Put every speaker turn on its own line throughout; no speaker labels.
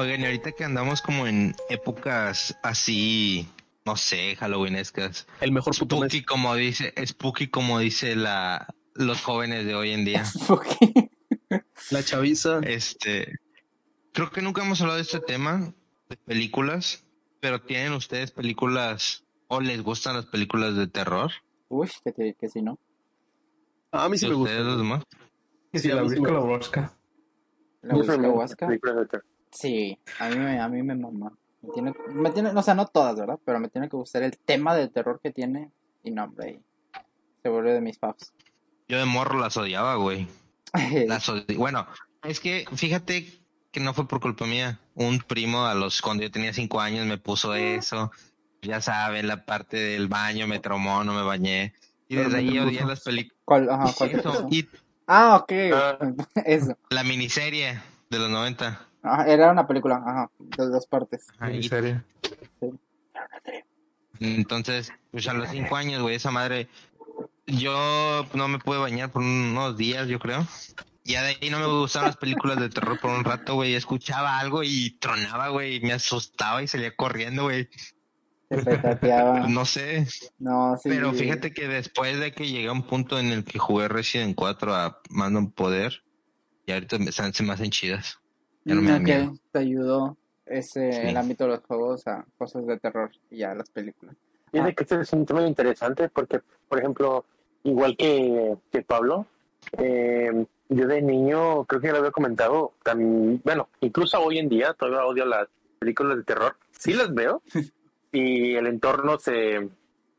Oigan, y ahorita que andamos como en épocas así, no sé, halloweenescas.
El mejor puto mes.
Spooky como dice, spooky como dice la los jóvenes de hoy en día.
La chaviza.
Este, creo que nunca hemos hablado de este tema de películas, pero tienen ustedes películas o les gustan las películas de terror?
Uy, que, te- que si no.
A mí sí
¿Y
me
ustedes
gusta.
los demás?
Y si la brisca la brosca.
La Huasca.
películas de terror.
Sí, a mí me, a mí me mama. Me tiene, me tiene, o sea, no todas, ¿verdad? Pero me tiene que gustar el tema de terror que tiene. Y no, hombre, se vuelve de mis faves.
Yo de morro las odiaba, güey. Las odi- Bueno, es que fíjate que no fue por culpa mía. Un primo a los cuando yo tenía cinco años me puso eso. Ya saben, la parte del baño me traumó, no me bañé. Y desde ahí odié las películas.
¿Cuál, ajá, cuál
Eso? Y
Ah, ok.
Ah.
Eso.
la miniserie de los 90.
Ajá, era una película, ajá, de dos partes.
Ajá, y-
serie.
Entonces, pues a los cinco años, güey, esa madre, yo no me pude bañar por unos días, yo creo. Ya de ahí no me gustaban las películas de terror por un rato, güey. Escuchaba algo y tronaba, güey, y me asustaba y salía corriendo, güey.
Se petateaba.
No sé,
No, sí.
pero fíjate que después de que llegué a un punto en el que jugué Resident 4 a Mando en Poder, y ahorita se me hacen chidas. Ya no me da miedo.
te ayudó ese,
Sí.
el ámbito de los juegos a cosas de terror y ya las películas.
Fíjate que este es un tema interesante porque, por ejemplo, igual que, que Pablo, eh, yo de niño, creo que ya lo había comentado, también, bueno, incluso hoy en día todavía odio las películas de terror. Sí las veo y el entorno se,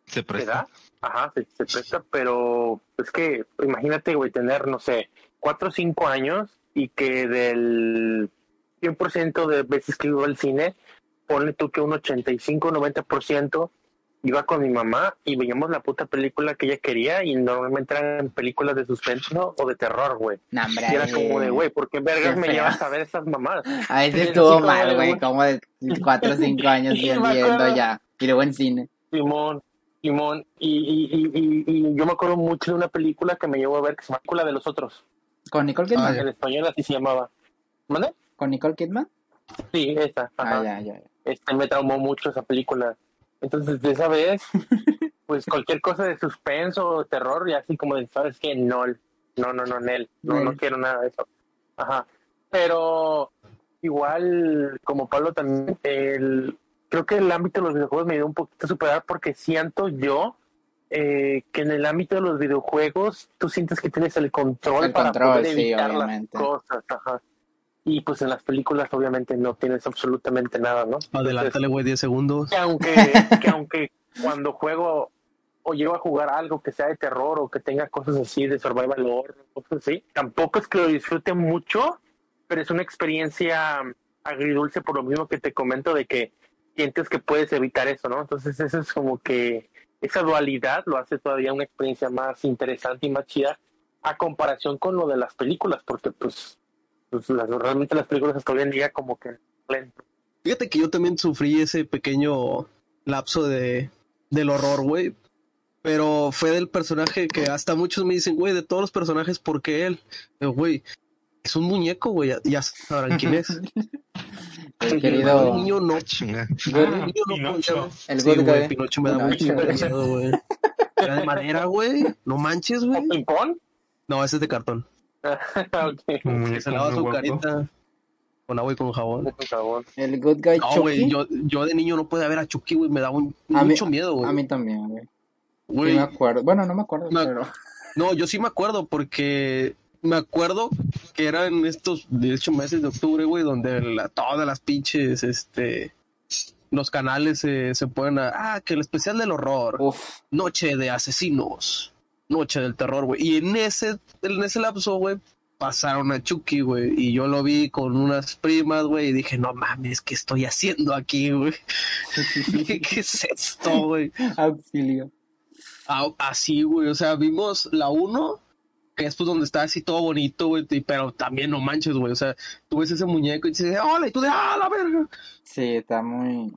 Se
se
presta.
da, ajá, se, se presta, pero es que imagínate, güey, tener, no sé, cuatro o cinco años y que del 100% de veces que iba al cine, ponle tú que un 85-90% iba con mi mamá y veíamos la puta película que ella quería y normalmente eran películas de suspenso o de terror, güey.
Hombre,
Y era como de, güey, ¿por qué vergas me
feo.
llevas a ver esas mamadas?
A
Sí,
estuvo mal, güey, como de 4 o 5 años viendo ya. Y luego en cine.
Simón, Simón, y, y, y, y, yo me acuerdo mucho de una película que me llevó a ver, que se llama Película de los Otros.
¿Con Nicole Kidman?
En español así se llamaba. ¿Mande?
¿Con Nicole Kidman?
Sí, esa. Ajá.
Ah, ya, ya. ya.
Este, me traumó mucho esa película. Entonces, de esa vez, pues cualquier cosa de suspenso o terror, y así como de, ¿sabes qué? No, no, no, no, Nel, no, no quiero nada de eso. Ajá. Pero igual, como Pablo también, el, creo que el ámbito de los videojuegos me dio un poquito a superar porque siento yo eh, que en el ámbito de los videojuegos tú sientes que tienes el control
El
para
control,
poder
sí,
evitar
obviamente.
las cosas. Ajá. Y pues en las películas obviamente no tienes absolutamente nada, ¿no?
Adelántale, güey, 10 segundos.
que aunque, que aunque cuando juego o llego a jugar algo que sea de terror o que tenga cosas así de survival horror, cosas así, tampoco es que lo disfrute mucho, pero es una experiencia agridulce por lo mismo que te comento de que sientes que puedes evitar eso, ¿no? Entonces eso es como que esa dualidad lo hace todavía una experiencia más interesante y más chida a comparación con lo de las películas, porque pues, pues realmente las películas hasta hoy en día como que.
Fíjate que yo también sufrí ese pequeño lapso de del horror, güey. Pero fue del personaje que hasta muchos me dicen, güey, de todos los personajes, ¿por qué él? Güey, es un muñeco, güey, ya, ya sabrán quién es.
El
El
querido.
niño no.
Chinga.
El niño no
Pinocho.
podía-
El
Sí,
good
güey,
guy.
Pinocho me da mucho miedo, güey. Era de madera, güey. No manches, güey.
¿Ping pong?
No, ese es de cartón.
ok.
Un
Se lava su
guapo.
carita con agua y con jabón.
El good guy
No,
Chucky.
güey, yo, yo de niño no podía ver a Chucky, güey, me daba un-
A mí-
mucho miedo, güey.
A mí también, güey. Sí me acuerdo. Bueno, no me acuerdo,
Me-
pero.
No, yo sí me acuerdo porque me acuerdo que eran estos 18 meses de octubre, güey, donde la- todas las pinches, este, los canales se, se ponen a, ah, que el especial del horror,
Uf.
noche de asesinos, noche del terror, güey. Y en ese, en ese lapso, güey, pasaron a Chucky, güey, y yo lo vi con unas primas, güey, y dije, no mames, ¿qué estoy haciendo aquí, güey? ¿Qué, qué es esto, güey?
Auxilio.
Así, güey. O sea, vimos la 1, que es pues donde está así todo bonito, güey. Pero también no manches, güey. O sea, tú ves ese muñeco y dices, hola, y tú de, ah, la verga.
Sí, está muy.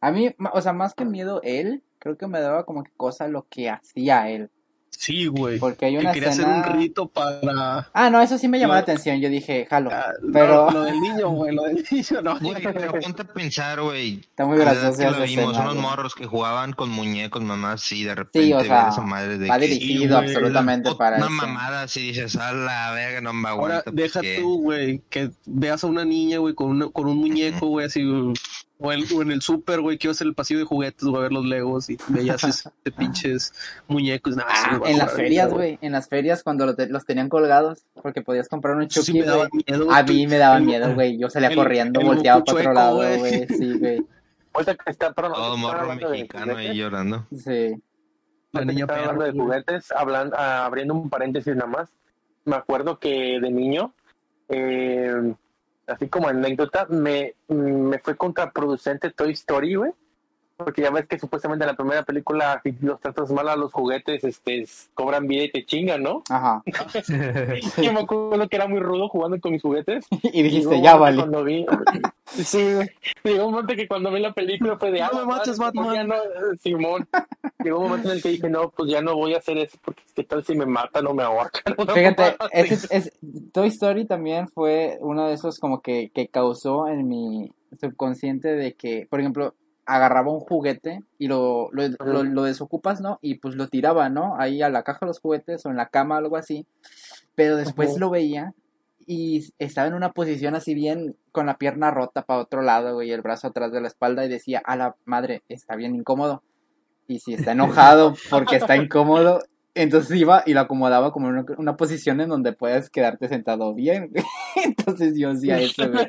A mí, o sea, más que miedo él, creo que me daba como que cosa lo que hacía él.
Sí, güey.
Porque hay
Que
una
quería
escena...
hacer un rito para.
Ah, no, eso sí me llamó
No.
la atención. Yo dije, jalo.
Ah,
Pero-
Lo, lo del niño, güey, lo del niño, no.
Güey, pero ponte a pensar, güey.
Está muy
la que
esa
lo vimos,
escena,
unos
güey.
morros que jugaban con muñecos, mamás, y de repente
Sí, o sea,
esa madre de
va
que-
dirigido
güey,
absolutamente
Una
para eso.
mamada así dices, a la verga, no me
Ahora,
aguanto.
deja
porque-
tú, güey, que veas a una niña, güey, con, una- con un muñeco, güey, así, o, el- o en el súper, güey, que ibas en el pasillo de juguetes, güey, a ver los legos y veías ese de pinches muñecos. Nah,
Ah, en las ferias, güey. En las ferias cuando lo te- los tenían colgados. Porque podías comprar un
sí
Chucky,
me daba miedo.
A mí me daba
El-
miedo, güey. Yo salía
el-
corriendo,
el
volteaba para otro lado,
güey.
güey. Sí, güey.
Ahorita que está,
Todo morro mexicano ahí llorando.
Sí.
La niña
hablando de juguetes, hablando, ah, abriendo un paréntesis nada más. Me acuerdo que de niño, eh, así como anécdota, me, me fue contraproducente Toy Story, güey. Porque ya ves que supuestamente en la primera película, si los tratas mal a los juguetes, este, cobran vida y te chingan, ¿no?
Ajá.
Yo me acuerdo que era muy rudo jugando con mis juguetes.
Y dijiste,
un
ya vale.
Cuando vi, sí, llegó un momento que cuando vi la película fue de,
No
ah,
me mates, Batman.
ya no, Simón. Llegó un momento en el que dije, no, pues ya no voy a hacer eso, porque qué tal si me matan o me ahorcan.
Fíjate, ese, es, Toy Story también fue uno de esos como que, que causó en mi subconsciente de que, por ejemplo, agarraba un juguete y lo, lo, lo, lo desocupas, ¿no? Y pues lo tiraba, ¿no? Ahí a la caja de los juguetes o en la cama, algo así. Pero después lo veía y estaba en una posición así bien con la pierna rota para otro lado, güey, y el brazo atrás de la espalda y decía, a la madre, está bien incómodo. Y si está enojado porque está incómodo, entonces iba y lo acomodaba como en una, una posición en donde puedes quedarte sentado bien. Entonces yo hacía eso, güey.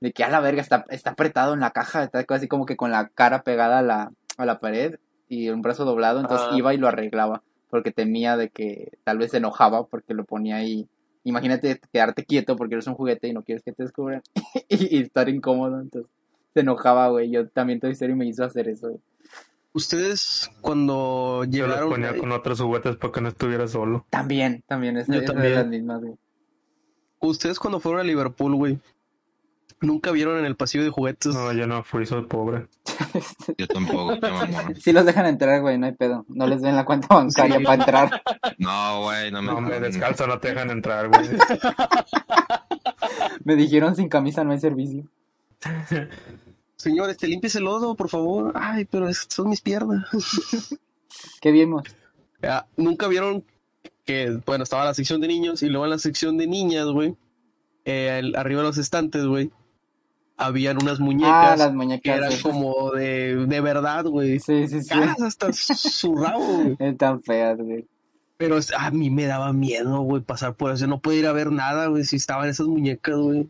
De que a la verga está, está apretado en la caja, está así como que con la cara pegada a la, a la pared y un brazo doblado. Entonces
Ah.
iba y lo arreglaba porque temía de que tal vez se enojaba porque lo ponía ahí. Imagínate quedarte quieto porque eres un juguete y no quieres que te descubran y, y estar incómodo. Entonces se enojaba, güey. Yo también Toy Story me hizo hacer eso, güey.
Ustedes cuando
Yo los
llegaron.
ponía con otros juguetes para que no estuviera solo.
También, también, es,
Yo
es
también.
las mismas, güey.
Ustedes cuando fueron a Liverpool, güey. Nunca vieron en el pasillo de juguetes.
No, yo no fui, soy pobre.
Yo tampoco, qué mamón.
Sí los dejan entrar, güey, no hay pedo. No les ven la cuenta bancaria para entrar.
No, güey, no me.
No, me descalzo, no te dejan entrar, güey.
Me dijeron sin camisa no hay servicio.
Señores, te limpies el lodo, por favor. Ay, pero es- son mis piernas.
¿Qué vimos?
Ya, Nunca vieron que, bueno, estaba la sección de niños y luego en la sección de niñas, güey. eh, el- arriba de los estantes, güey. Habían unas
Ah,
muñecas
las
que
muñecas.
eran
esas.
como de, de verdad, güey.
Sí, sí, sí.
Caras hasta su rabo, güey.
Están feas, güey.
Pero a mí me daba miedo, güey, pasar por eso. No podía ir a ver nada, güey, si estaban esas muñecas, güey.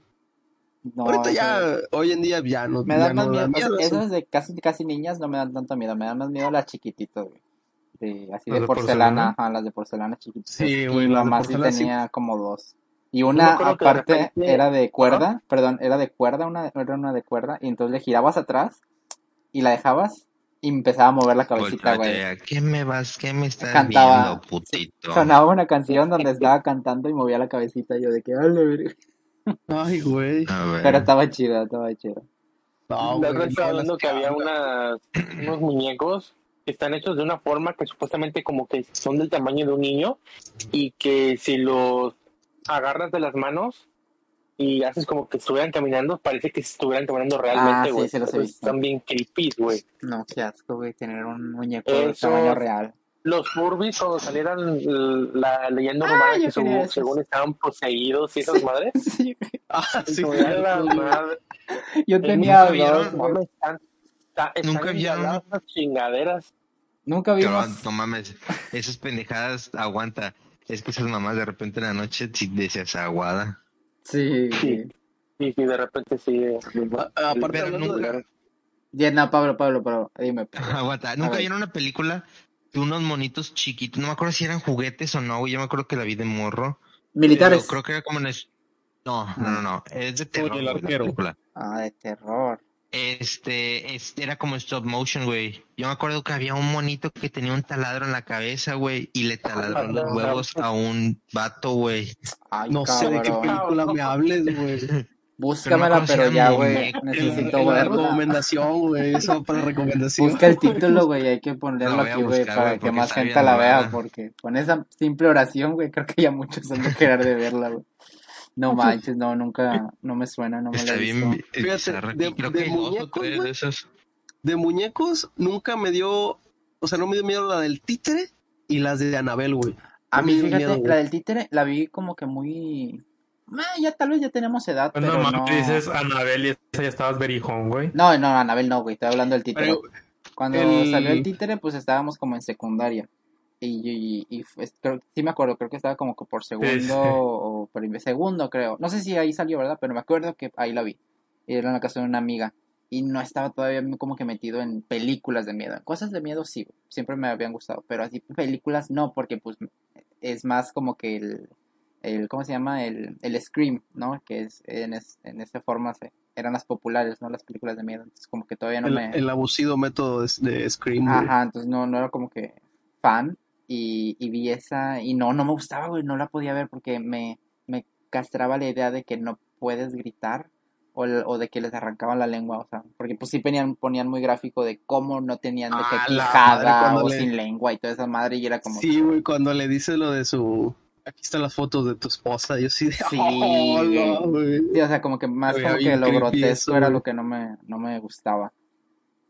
No,
Ahorita ya, hoy en día ya no
Me dan más
no
miedo.
da
esas de casi, casi niñas no me dan tanto miedo. Me dan más miedo las chiquititas, güey. De, así
¿Las
de
de
porcelana,
porcelana?
ajá, las de porcelana chiquititas.
Sí,
y
güey, de
mamá sí tenía como dos. Y
me
una,
de
aparte,
repente-
era de cuerda, perdón, era de cuerda, una, era una de cuerda, y entonces le girabas atrás y la dejabas y empezaba a mover la cabecita, güey.
Volteate, ¿Qué me vas? ¿Qué me estás
Cantaba.
viendo, putito?
Sonaba una canción donde estaba cantando y movía la cabecita. Yo de que, "A la verga".
Ay, güey.
A ver.
Pero estaba chida, estaba chida.
No,
La
güey,
otra estaba hablando que había unas, unos muñecos que están hechos de una forma que supuestamente como que son del tamaño de un niño y que si los agarras de las manos y haces como que estuvieran caminando, parece que estuvieran caminando realmente,
sí,
güey.
sí los he visto.
Están bien creepy, güey.
No, qué asco, güey, tener un muñeco de tamaño real.
Los Furbies cuando salieran la leyenda
Ah,
urbana que según, según estaban poseídos y esas madres.
Sí,
Ah, sí,
yo tenía
¿nunca
dos,
vieron?
güey.
Mames, están, está- están
¿Nunca vieron?
esas chingaderas.
Nunca
Pero,
vimos.
no mames, esas pendejadas aguanta. Es que esas mamás de repente en la noche sí deseas aguada.
Sí.
Sí. Y si de repente sí. eh,
A- aparte
Pero
hablando de-
nunca-
Ya, no, Pablo, Pablo, Pablo, dime.
Aguanta. ¿Nunca vieron una película unos monitos chiquitos? No me acuerdo si eran juguetes o no, güey. Yo me acuerdo que la vi de morro.
Militares.
Pero creo que era como en... No, no, no, no. Es de terror,
el arquero.
película.
Ah, de terror.
Este, es- era como stop motion, güey. Yo me acuerdo que había un monito que tenía un taladro en la cabeza, güey, y le taladró los huevos a un vato, güey.
Ay,
No sé de qué
cabrón.
película me hables, güey.
Búscamela,
cómo se
pero ya, güey. Necesito
la recomendación, güey. Eso para recomendación.
Busca el título, güey. Hay que ponerlo aquí, güey, para que más gente la vea. Porque con esa simple oración, güey, creo que ya muchos han de querer de verla, güey. No manches, no, nunca, no me suena, no me la he visto.
bien
Fíjate, de-
creo
de
que
muñecos,
de esas.
De muñecos nunca me dio. O sea, no me dio miedo la del títere y las de Anabel, güey.
A
No
mí, fíjate,
miedo,
la del títere la vi como que muy... Ah, ya tal vez ya tenemos edad,
Bueno,
pero
mames,
no...
dices Anabel y ya estabas berijón, güey.
No, no, Anabel no, güey, estoy hablando del títere.
Pero
Cuando
el-
salió el títere, pues estábamos como en secundaria. Y, y, y fue- creo, sí me acuerdo, creo que estaba como que por segundo
sí.
o por segundo, creo. No sé si ahí salió, ¿verdad? Pero me acuerdo que ahí la vi. Y era en la casa de una amiga. Y no estaba todavía como que metido en películas de miedo. Cosas de miedo sí, siempre me habían gustado. Pero así películas no, porque pues es más como que el, el ¿cómo se llama? El, el Scream, ¿no? Que es en, es, en esa forma se, eran las populares, ¿no? Las películas de miedo. Entonces como que todavía no
el,
me...
el abusivo método de, de Scream.
Ajá, entonces no, no era como que fan y, y vi esa y no, no me gustaba, güey, no la podía ver porque me, me castraba la idea de que no puedes gritar o, o de que les arrancaban la lengua, o sea, porque pues sí ponían, ponían muy gráfico de cómo no tenían de
Ah,
quijada o
le-
sin lengua y toda esa madre y era como...
Sí, güey, cuando le dice lo de su. Aquí están las fotos de tu esposa. Yo sí de.
Sí,
"Oh, no, güey".
Sí, o sea, como que más como que lo grotesco
eso,
era lo que no me, no me gustaba.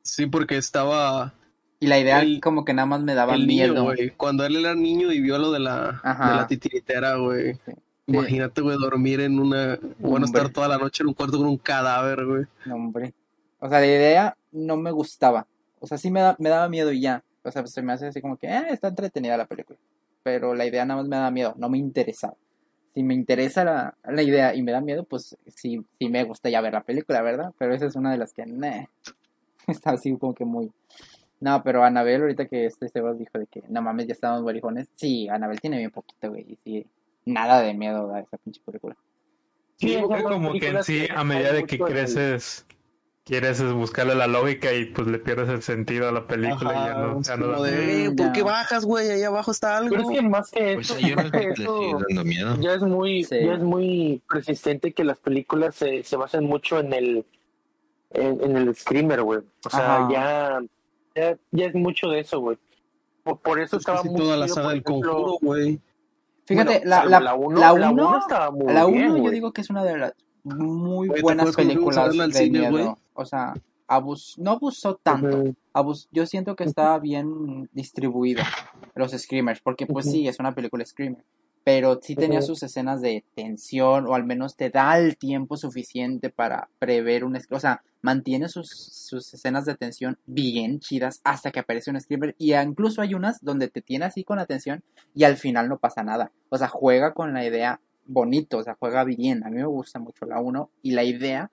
Sí, porque estaba.
Y la idea
El-
como que nada más me daba
el niño,
miedo.
Cuando él era niño y vio lo de la,
Ajá.
de la titiritera, güey.
Sí.
Imagínate, güey, dormir en una. Bueno, estar toda la noche en un cuarto con un cadáver, güey.
No, hombre. O sea, la idea no me gustaba. O sea, sí me, da- me daba miedo y ya. O sea, se me hace así como que, eh, está entretenida la película. Pero la idea nada más me daba miedo, no me interesaba. Si me interesa la, la idea y me da miedo, pues sí, sí me gusta ya ver la película, ¿verdad? Pero esa es una de las que, nah, está así como que muy... No, pero Anabel, ahorita que este Sebas dijo de que, no mames, ya estamos guarijones. Sí, Anabel tiene bien poquito, güey. Y sí, nada de miedo da esa pinche película.
Sí,
Sí, como que en sí, a medida de que creces, quieres es buscarle la lógica y pues le pierdes el sentido a la película y ya
Ajá,
no, ya no
de. "Eh, ¿por qué bajas, güey? Ahí abajo está algo.
Pero es que más que
Pues
eso, más que eso,
dando miedo.
ya es muy
Sí.
ya es muy persistente que las películas se, se basan mucho en el en, en el screamer güey o sea
Ajá.
ya, ya ya es mucho de eso güey por, por eso
Es que
estaba muy
toda la saga
por
del
ejemplo,
conjuro, güey.
Fíjate,
bueno,
la, la,
la uno,
la
la
uno-
uno estaba muy
La
bien,
1 yo
güey.
digo que es una de las muy
¿te
buenas películas de
cine,
miedo. O sea, abus no abusó tanto.
Ujú.
Abus yo siento que está bien distribuido los screamers, porque pues sí, es una película screamer. Pero sí tenía sus escenas de tensión, o al menos te da el tiempo suficiente para prever un... O sea, mantiene sus, sus escenas de tensión bien chidas hasta que aparece un screamer. Y incluso hay unas donde te tiene así con atención y al final no pasa nada. O sea, juega con la idea bonito, o sea, juega bien. A mí me gusta mucho la 1 y la idea,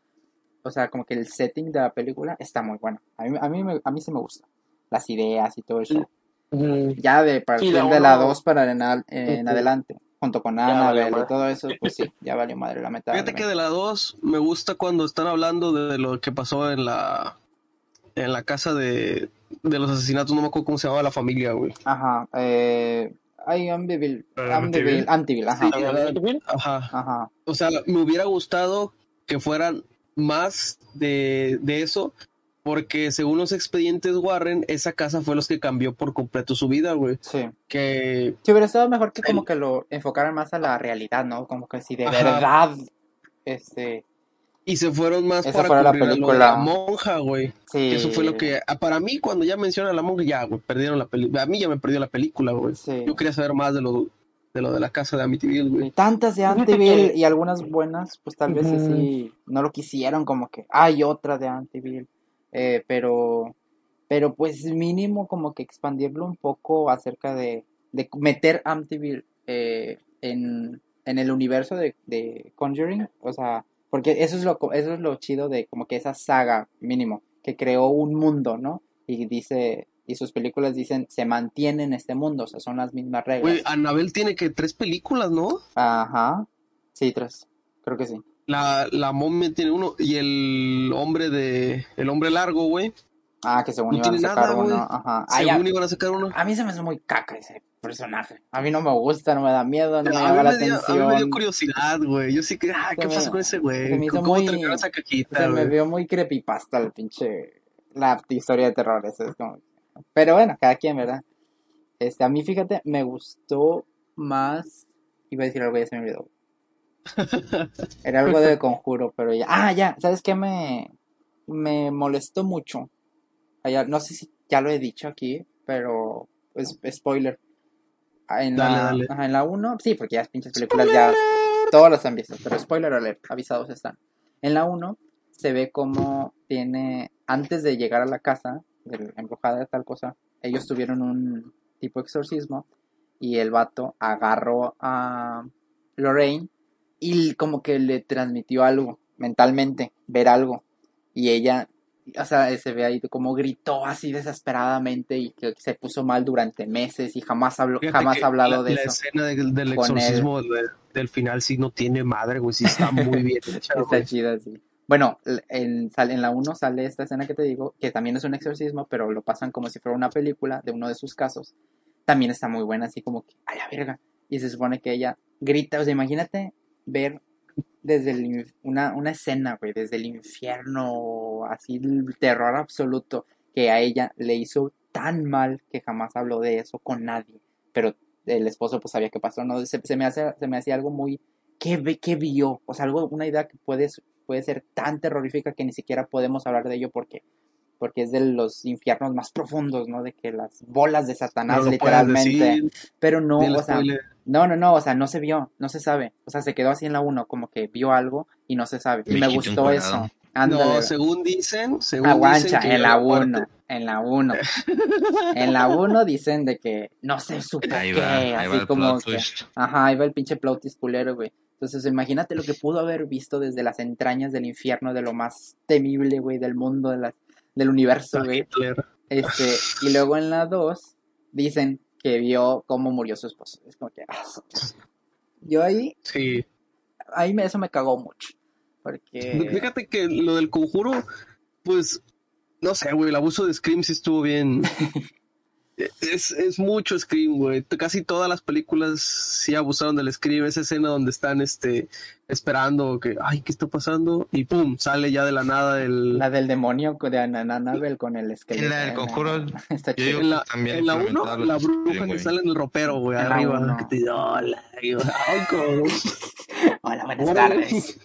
o sea, como que el setting de la película está muy bueno. A mí, a mí, me- a mí sí me gusta. Las ideas y todo eso.
Ujú.
Ya de partir
la
de la
uno-
2 para en, al- en
Ujú.
adelante, junto con Annabelle y todo eso, pues sí, ya valió madre la mitad.
Fíjate que de la 2 me gusta cuando están hablando de lo que pasó en la en la casa de, de los asesinatos, no me acuerdo cómo se llamaba la familia, güey.
Ajá, eh... Ay,
Eh,
Amityville,
Amityville.
Amityville, ajá,
Sí. Ajá.
ajá.
O sea, me hubiera gustado que fueran más de, de eso, porque según los expedientes Warren, esa casa fue los que cambió por completo su vida, güey.
Sí.
Que
Sí, hubiera estado mejor que como que lo enfocaran más a la realidad, ¿no? Como que si de
Ajá.
verdad, este,
y se fueron más
Esa
para
la película.
la monja, güey.
sí.
Eso fue lo que ah, para mí cuando ya menciona a la monja ya, güey, perdieron la película. A mí ya me perdió la película, güey.
Sí.
Yo quería saber más de lo de lo de la casa de Amityville, güey.
Tantas de Amityville y algunas buenas, pues tal vez sí no lo quisieron, como que hay otra de Amityville, eh, pero, pero pues mínimo como que expandirlo un poco acerca de, de meter Amityville eh, en, en el universo de, de Conjuring, o sea, porque eso es lo eso es lo chido de como que esa saga mínimo que creó un mundo, ¿no? Y dice y sus películas dicen se mantiene en este mundo, o sea, son las mismas reglas.
Güey, Anabel tiene que tres películas, ¿no?
Ajá. Sí, tres. Creo que sí.
La, la momia tiene uno y el hombre de el hombre largo, güey,
Ah, que según
No
iban a sacar
nada,
uno. Ajá. Ah.
Según iban a sacar uno.
A mí se me hace muy caca ese personaje. A mí no me gusta, no me da miedo, no me llama la
dio, a mí
atención.
me dio curiosidad, güey. Yo sí que, ah, ¿qué
Se
pasa con ese
se
güey?
me hizo
¿Cómo
muy-
esa cajita,
Se me vio muy creepypasta el pinche. La historia de terror. Eso es como. Pero bueno, cada quien, ¿verdad? Este, a mí, fíjate, me gustó más. Iba a decir algo, ya se me olvidó. Era algo de conjuro, pero ya. Ah, ya, ¿sabes qué? Me, me molestó mucho. Ya, no sé si ya lo he dicho aquí, pero. Es spoiler. En
Dale,
la,
dale.
ajá, en la 1, sí, porque ya las pinches películas ya. Todos las han visto, pero spoiler alert, avisados están. En la 1 se ve como tiene. Antes de llegar a la casa, de la embrujada de tal cosa, ellos tuvieron un tipo de exorcismo y el vato agarró a Lorraine y como que le transmitió algo mentalmente, ver algo. Y ella, o sea, se ve ahí como gritó así desesperadamente y que se puso mal durante meses y jamás habló,
Fíjate
jamás ha hablado
la,
de
la
eso.
escena del, exorcismo de- del final sí no tiene madre, güey. Sí está muy bien hecha,
Está chida, sí. Bueno, en, la 1 sale esta escena que te digo, que también es un exorcismo, pero lo pasan como si fuera una película de uno de sus casos. También está muy buena, así como que, a la verga. Y se supone que ella grita, o sea, imagínate ver desde el, una, una escena, güey, desde el infierno, así el terror absoluto, que a ella le hizo tan mal que jamás habló de eso con nadie. Pero el esposo pues sabía qué pasó, ¿no? Se, se me hace, se me hacía algo muy ¿qué, ve- qué vio? O sea, algo, una idea que puede, puede ser tan terrorífica que ni siquiera podemos hablar de ello porque, porque es de los infiernos más profundos, ¿no? De que las bolas de Satanás,
No lo puedes
literalmente.
decir,
pero no, o sea,
spoiler.
no, no, no, o sea, no se vio, no se sabe. O sea, se quedó así en la 1, como que vio algo y no se sabe. Y me gustó eso. Ándale.
No, según dicen, según
Aguancha,
dicen
en la
llegó a
1,
muerte.
en la 1. En la 1 dicen de que no se supo
Ahí
qué,
va, ahí
así
el
como
plot
que,
twist.
Ajá, ahí va el pinche plot culero, güey. Entonces, imagínate lo que pudo haber visto desde las entrañas del infierno, de lo más temible, güey, del mundo, de la- del universo, güey. Este, y luego en la 2 dicen que vio cómo murió su esposo. Es como que... ah, yo ahí,
Sí.
ahí me, eso me cagó mucho. Porque...
Fíjate que lo del conjuro, pues, no sé, güey, el abuso de Scream sí estuvo bien. Es, es mucho Scream, güey. Casi todas las películas sí abusaron del Scream. Esa escena donde están este, esperando que, ay, ¿qué está pasando? Y pum, sale ya de la nada el...
La del demonio de Annabelle con el esqueleto.
En la del conjuro,
Está chido.
En la,
También
en la uno, la bruja
Scream,
que sale en el ropero, güey, arriba. Que te hola.
Hola, buenas tardes.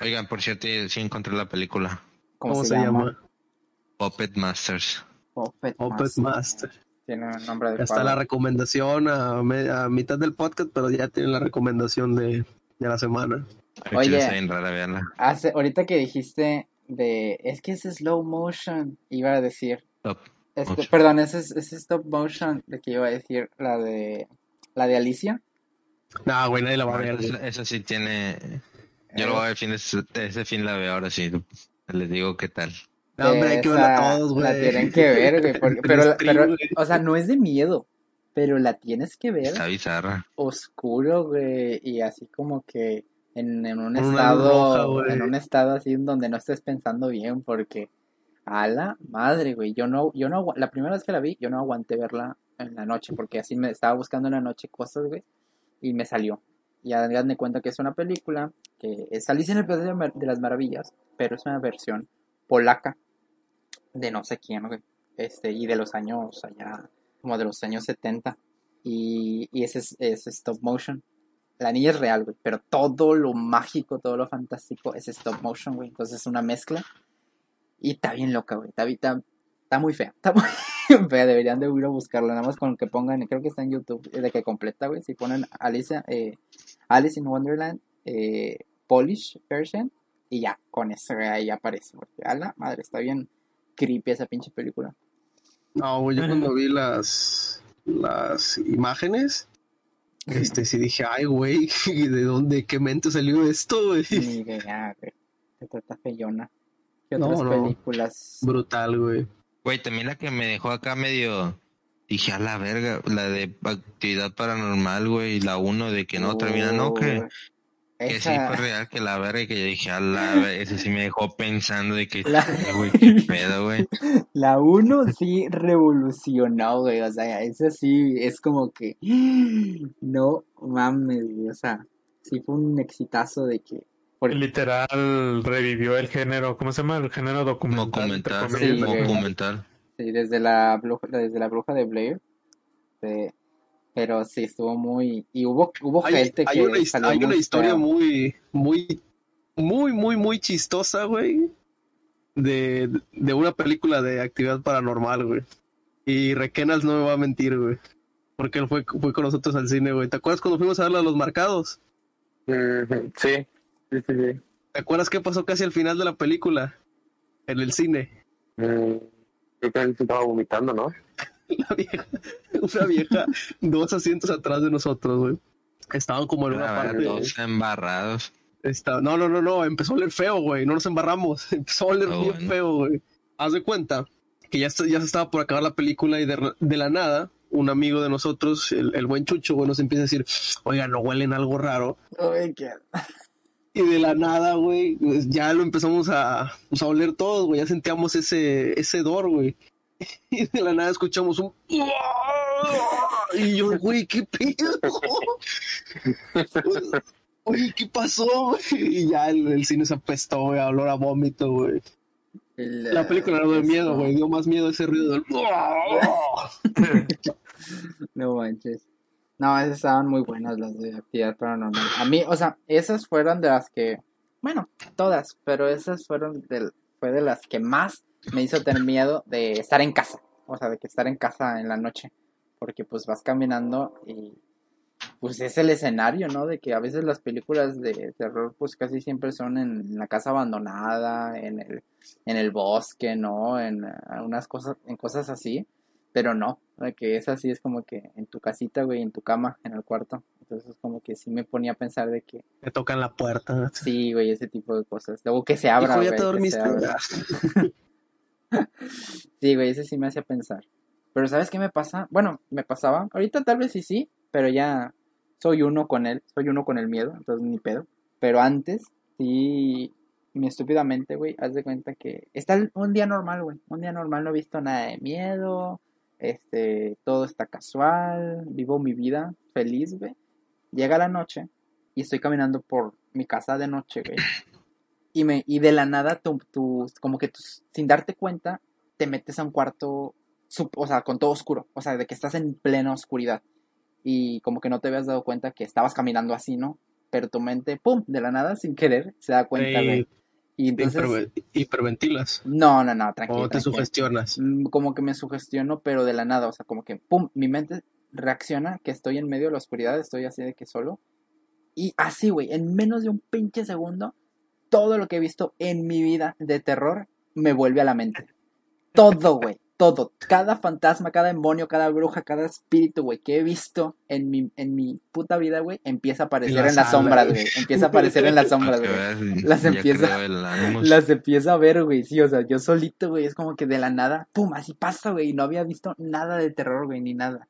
Oigan, por cierto, sí encontré la película.
¿Cómo,
¿Cómo
se, llama?
Puppet Masters.
Puppet
Puppet
Master.
Master.
Tiene un nombre de
Ya está la recomendación a, me- a mitad del podcast, pero ya tienen la recomendación de, de la semana.
Oye. Hace, ahorita que dijiste de... Es que es slow motion, iba a decir. Este, perdón, ese es, ese es stop motion de que iba a decir la de... La de Alicia.
No, güey, nadie la va a ver.
Esa, esa sí tiene. Yo lo voy a ver fin ese fin la veo ahora sí. Les digo qué tal.
No, hombre, hay que verla todos, güey.
La tienen que ver, güey. porque- pero, pero, o sea, no es de miedo. Pero la tienes que ver
Está bizarra.
oscuro, güey. Y así como que en, en un
una
estado.
roja,
en un estado así en donde no estés pensando bien. Porque. A la madre, güey. Yo no, yo no, la primera vez que la vi, yo no aguanté verla en la noche. Porque así me estaba buscando en la noche cosas, güey. Y me salió. Y hagan de cuenta que es una película que es Alicia en el País de las Maravillas, pero es una versión polaca de no sé quién, güey. Este, y de los años allá, como de los años 70. Y, y ese es, es stop motion. La niña es real, güey, pero todo lo mágico, todo lo fantástico es stop motion, güey. Entonces es una mezcla. Y está bien loca, güey. Está, está, está muy fea. Está muy fea. Deberían de ir a buscarla. Nada más con que pongan, creo que está en YouTube, de que completa, güey. Si ponen Alicia, eh, Alice in Wonderland, eh, Polish version, y ya, con eso güey, ahí aparece. Porque a la madre, está bien creepy esa pinche película.
No, güey, yo cuando vi las, las imágenes, este, sí dije, ay, güey, ¿de dónde, qué mente salió esto, güey?
Ni idea, güey. Se trata feyona. ¿Qué otras
no.
películas?
Brutal, güey.
Güey, también la que me dejó acá medio. Dije a la verga, la de actividad paranormal, güey, la uno de que no termina, no, que Que sí fue real, que la verga, y que yo dije, a la verga, ese sí me dejó pensando de que,
La-
güey, qué pedo, güey.
La 1 sí revolucionó, güey. O sea, esa sí es como que. No mames, güey. O sea, sí fue un exitazo de que. porque-
Literal revivió el género, ¿cómo se llama? El género documental.
Documental,
Sí,
documental.
Sí, desde la bruja, desde la bruja de Blair. sí, pero sí, estuvo muy. Y hubo, hubo
Hay,
gente
hay
que.
una,
salió
hay una historia
fea.
muy, muy, muy, muy, muy chistosa, güey. De, de una película de actividad paranormal, güey. Y Requenas no me va a mentir, güey. Porque él fue, fue con nosotros al cine, güey. ¿Te acuerdas cuando fuimos a ver la de los marcados?
Sí, sí, sí. sí.
¿Te acuerdas qué pasó casi al final de la película? En el cine.
Mm, Creo que él estaba vomitando, ¿no?
La vieja, una vieja, dos asientos atrás de nosotros, güey. Estaban como en una
A ver,
parte.
todos embarrados.
Está- no, no, no, no, empezó a oler feo, güey, no nos embarramos, empezó a oler
Ah,
bien
bueno.
feo, güey. Haz de cuenta que ya, está- ya se estaba por acabar la película y de, de la nada, un amigo de nosotros, el, el buen Chucho, güey, nos empieza a decir, oiga, no huelen algo raro.
Ay, qué-
Y de la nada, güey, pues, ya lo empezamos a, pues, a oler todos, güey, ya sentíamos ese, ese hedor, güey. Y de la nada escuchamos un... Y yo, güey, ¿qué pedo? Oye, ¿qué pasó? Y ya el, el cine se apestó, güey, a olor a vómito, güey. La película no de
eso.
miedo, güey, dio más miedo ese ruido del...
No manches. No, esas estaban muy buenas las de actividad paranormal. A mí, o sea, esas fueron de las que, bueno, todas, pero esas fueron del, fue de las que más me hizo tener miedo de estar en casa. O sea, de que estar en casa en la noche. Porque pues vas caminando y pues es el escenario, ¿no? De que a veces las películas de terror pues casi siempre son en la casa abandonada, en el, en el bosque, ¿no? En eh, unas cosas, en cosas así. Pero no, de que es así, es como que en tu casita, güey, en tu cama, en el cuarto. Entonces como que sí me ponía a pensar de que
Me tocan la puerta.
sí, güey, ese tipo de cosas. Luego que se abra,
Hijo,
güey,
ya te
que se
dormiste.
Sí, güey, ese sí me hacía pensar. Pero ¿sabes qué me pasa? Bueno, me pasaba. Ahorita tal vez sí, sí, pero ya soy uno con él. Soy uno con el miedo, entonces ni pedo. Pero antes, sí, mi estúpidamente, güey, haz de cuenta que está un día normal, güey. Un día normal, no he visto nada de miedo. Este, todo está casual. Vivo mi vida feliz, güey. Llega la noche y estoy caminando por mi casa de noche, güey. Y, me, y de la nada, tú, tú, como que tú, sin darte cuenta, te metes a un cuarto, sub- o sea, con todo oscuro. O sea, de que estás en plena oscuridad. Y como que no te habías dado cuenta que estabas caminando así, ¿no? Pero tu mente, pum, de la nada, sin querer, se da cuenta,
Ey,
güey. Y entonces...
hiperve- hiperventilas.
No, no, no, tranquilo.
O te
tranquilo.
sugestionas.
Mm, Como que me sugestiono, pero de la nada, o sea, como que, pum, mi mente reacciona que estoy en medio de la oscuridad, estoy así de que solo. Y así, güey, en menos de un pinche segundo, todo lo que he visto en mi vida de terror me vuelve a la mente. Todo, güey, todo. Cada fantasma, cada demonio, cada bruja, cada espíritu, güey, que he visto en mi, en mi puta vida, güey, empieza a aparecer en las sombras,
güey.
Empieza a aparecer en las sombras, güey. Las empieza-. Las a ver, güey, sí, o sea, yo solito, güey, es como que de la nada, pum, así pasa, güey, y no había visto nada de terror, güey, ni nada.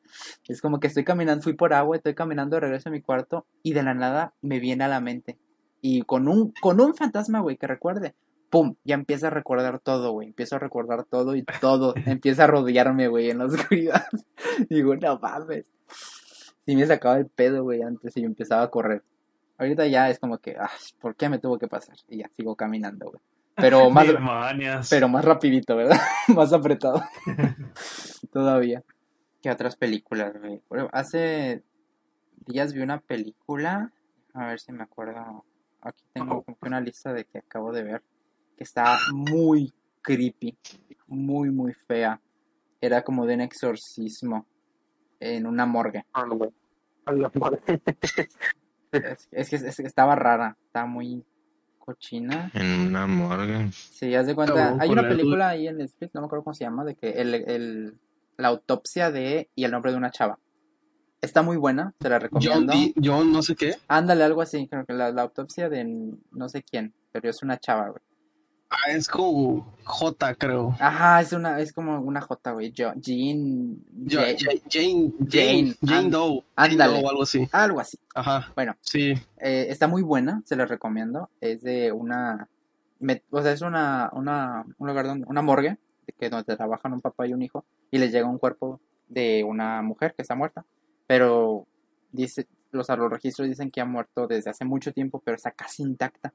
Es como que estoy caminando, fui por agua, estoy caminando de regreso a mi cuarto y de la nada me viene a la mente. Y con un, con un fantasma, güey, que recuerde, pum, ya empieza a recordar todo, güey, empiezo a recordar todo y todo empieza a rodearme, güey, en la oscuridad. Digo, no mames. Sí me sacaba el pedo, güey, antes y yo empezaba a correr. Ahorita ya es como que, ah, ¿por qué me tuvo que pasar? Y ya sigo caminando, güey. Pero más, pero más rapidito, ¿verdad? más apretado. Todavía. ¿Qué otras películas, güey? Hace días vi una película, a ver si me acuerdo. Aquí tengo como que una lista de que acabo de ver, que está muy creepy, muy, muy fea. Era como de un exorcismo en una morgue.
Ah.
Es, es que es que estaba rara, estaba muy cochina.
En una morgue.
Sí, haz de cuenta.
Cabrón,
Hay una
la-
película ahí en Netflix, no me acuerdo cómo se llama, de que el, el, la autopsia de y el nombre de una chava. Está muy buena, te la
John,
recomiendo.
D- John no sé qué.
Ándale, algo así, creo que la, la autopsia de no sé quién, pero es una chava, güey.
Ah, es como J, creo.
Ajá, es una, es como una J, güey. Jean. Jane-
Jane, Jane,
Jane,
Jane, Doe.
Ándale.
Doe algo así.
Algo así.
Ajá,
Bueno,
sí.
eh, está muy buena, se la recomiendo. Es de una. me- o sea, es una, una, un lugar donde. Una morgue, que donde trabajan un papá y un hijo. Y les llega un cuerpo de una mujer que está muerta. Pero dice, los, los registros dicen que ha muerto desde hace mucho tiempo, pero está casi intacta.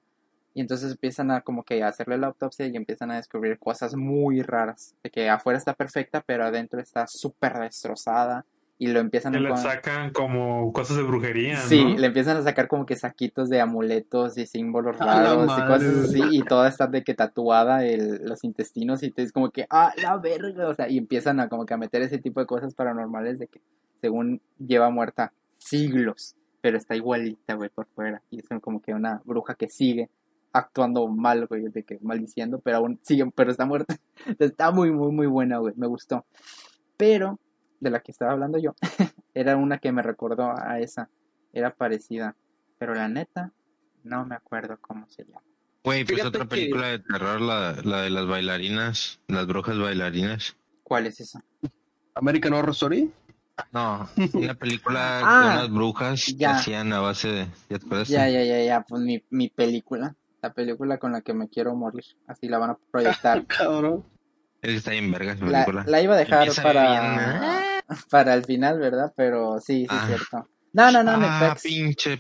Y entonces empiezan a como que hacerle la autopsia y empiezan a descubrir cosas muy raras. De que afuera está perfecta, pero adentro está súper destrozada. Y lo empiezan a
le sacan como cosas de brujería,
Sí,
¿no?
le empiezan a sacar como que saquitos de amuletos y símbolos raros y cosas así, y toda está de que tatuada el, los intestinos y te es como que, ah, la verga, o sea, y empiezan a como que a meter ese tipo de cosas paranormales de que según lleva muerta siglos, pero está igualita, güey, por fuera, y es como que una bruja que sigue actuando mal, güey, de que maldiciendo, pero aún sigue, pero está muerta, está muy, muy, muy buena, güey, me gustó, pero de la que estaba hablando yo, era una que me recordó a esa, era parecida, pero la neta, no me acuerdo cómo se llama.
Güey, pues
Fíjate
otra
que-
película de terror, la, la de las bailarinas, las brujas bailarinas.
¿Cuál es esa?
American Horror Story.
No, una película
Ah,
de unas brujas que hacían a base de... ¿Ya te acuerdas?
Ya, ya, ya, ya, pues mi, mi película, la película con la que me quiero morir, así la van a proyectar.
Cabrón.
Es que está bien verga esa
La,
película.
la iba a dejar
Empieza
para, para el final, ¿verdad? Pero sí, sí,
Ah.
es cierto. No, no, no,
ah, pinche...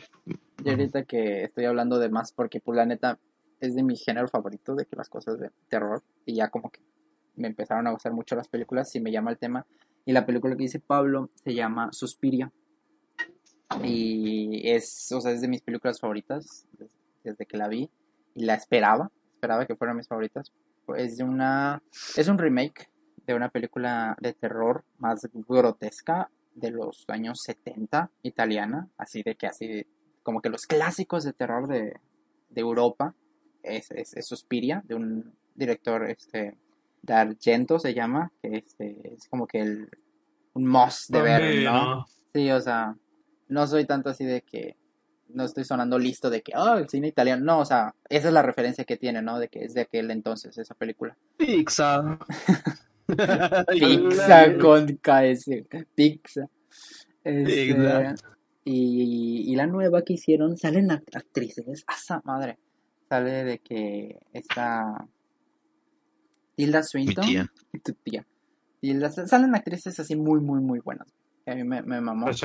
Y ahorita que estoy hablando de más, porque pues la neta es de mi género favorito, de que las cosas de terror, y ya como que me empezaron a gustar mucho las películas, si me llama el tema. Y la película que dice Pablo se llama Suspiria. Y es, o sea, es de mis películas favoritas des- desde que la vi. Y la esperaba, esperaba que fueran mis favoritas. Es de una, es un remake de una película de terror más grotesca de los años 70 italiana, así de que así como que los clásicos de terror de, de Europa es, es, es Suspiria de un director este D'Argento se llama que este es como que el un must de ver
¿Dónde, ¿no?
sí o sea no soy tanto así de que no estoy sonando listo de que oh el cine italiano no o sea esa es la referencia que tiene no de que es de aquel entonces esa película
Pizza.
Pizza con KS. Pizza. Este,
Pizza.
y, y la nueva que hicieron, salen act- actrices. ¡Asa madre! Sale de que está Tilda
Mi
Swinton.
tía.
y tu tía. Tilda- salen actrices así muy, muy, muy buenas. Que a mí me, me mamó.
Pues.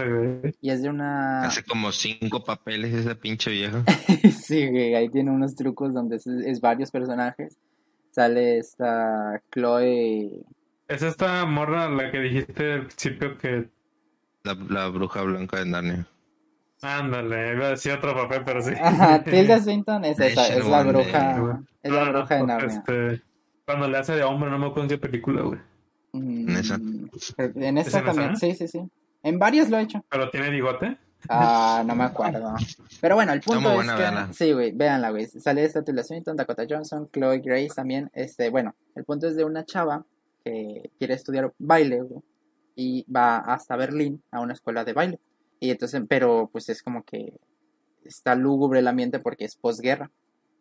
Y es de una.
Hace como cinco papeles esa pinche vieja.
sí, güey, ahí tiene unos trucos donde es, es varios personajes. Sale esta Chloe.
Es esta morra la que dijiste al principio que.
La, la bruja blanca de Narnia.
Ándale, iba a decir otro papel, pero sí.
Ajá, Tilda Swinton es esa, es la bruja. Es la bruja de Narnia.
este, cuando le hace de hombre, no me acuerdo en qué película, güey.
Mm,
en esa.
En esta
¿Es en
también,
esa?
sí, sí, sí. En varias lo he hecho.
Pero tiene bigote.
Ah, no me acuerdo. Pero bueno, el punto es
buena,
que...
véanla.
Sí, güey, véanla, güey. Sale esta Swinton, Dakota Johnson, Chloe Grace también. Este, bueno, el punto es de una chava que quiere estudiar baile, güey, y va hasta Berlín a una escuela de baile. Y entonces, pero pues es como que está lúgubre el ambiente porque es posguerra.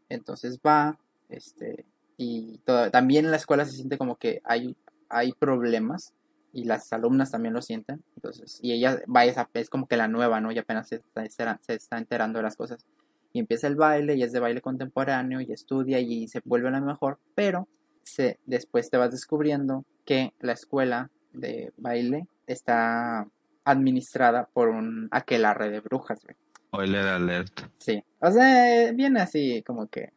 Entonces va, este, y todo- también en la escuela se siente como que hay, hay problemas y las alumnas también lo sienten. Entonces, y ella va es como que la nueva, ¿no? Y apenas se está, se está enterando de las cosas. Y empieza el baile, y es de baile contemporáneo, y estudia, y se vuelve la mejor, pero se, después te vas descubriendo que la escuela de baile está administrada por un aquelarre de brujas, güey.
Alert.
Sí. O sea, viene así como que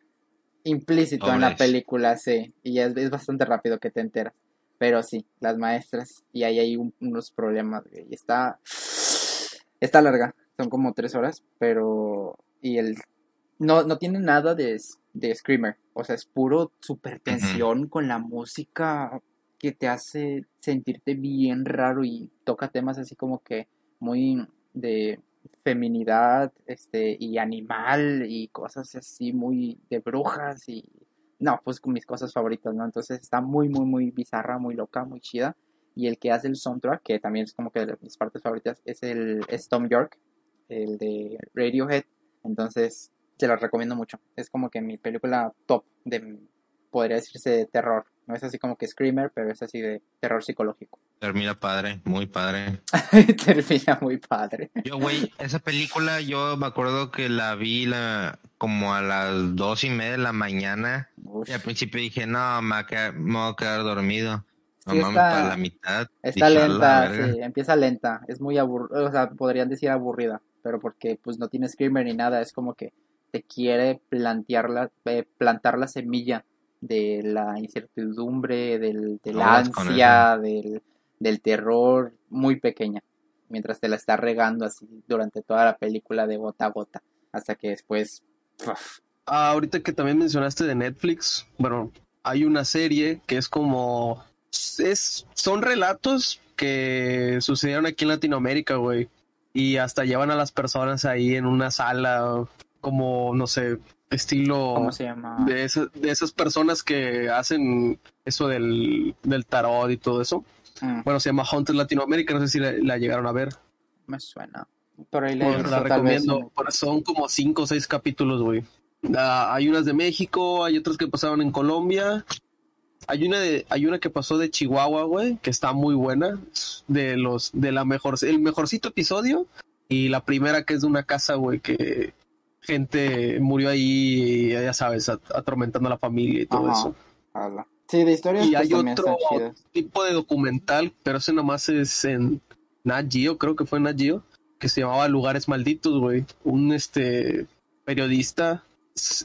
implícito en la película, sí. Y es, es bastante rápido que te enteras. Pero sí, las maestras. Y ahí hay un- unos problemas, güey. Y está. Está larga. Son como tres horas. Pero. Y el. No, no tiene nada de, de Screamer. O sea, es puro super tensión con la música que te hace sentirte bien raro y toca temas así como que muy de feminidad este y animal y cosas así muy de brujas y no pues con mis cosas favoritas no entonces está muy muy muy bizarra muy loca muy chida y el que hace el soundtrack que también es como que de mis partes favoritas es el es Tom York el de Radiohead entonces se la recomiendo mucho es como que mi película top de podría decirse de terror. No es así como que screamer, pero es así de terror psicológico.
Termina padre, muy padre.
Termina muy padre.
Yo, güey, esa película yo me acuerdo que la vi la, como a las dos y media de la mañana. Y al principio dije, no, me voy a quedar, me voy a quedar dormido. No
Sí,
mames,
está-
para la mitad.
Está
dije, "A la
lenta,
verga".
sí, empieza lenta, es muy aburrida, o sea, podrían decir aburrida, pero porque pues no tiene screamer ni nada, es como que te quiere plantear la, eh, plantar la semilla de la incertidumbre, del, de la
Aguas con
ansia, del, del terror, muy pequeña, mientras te la está regando así durante toda la película de gota a gota, hasta que después, uf,
Ah, ahorita que también mencionaste de Netflix, bueno, hay una serie que es como es son relatos que sucedieron aquí en Latinoamérica, güey, y hasta llevan a las personas ahí en una sala como no sé, estilo
¿cómo se llama?
de, esa- de esas personas que hacen eso del, del tarot y todo eso.
Mm,
Bueno, se llama Haunted Latinoamérica, no sé si la, la llegaron a ver.
me suena, por ahí le he
Pues, la
vez
recomiendo. Son como cinco o seis capítulos, güey. Ah, hay unas de México, hay otras que pasaron en Colombia. Hay una de, hay una que pasó de Chihuahua, güey, que está muy buena. De los, de la mejor, el mejorcito episodio. Y la primera que es de una casa, güey, que gente murió ahí, ya sabes, at- atormentando a la familia y todo
Ajá.
eso.
Ala. Sí, de historias
Y
pues,
hay otro tipo de documental, pero ese nomás es en Nat Geo, creo que fue en Nat Geo, que se llamaba Lugares Malditos, güey. Un este periodista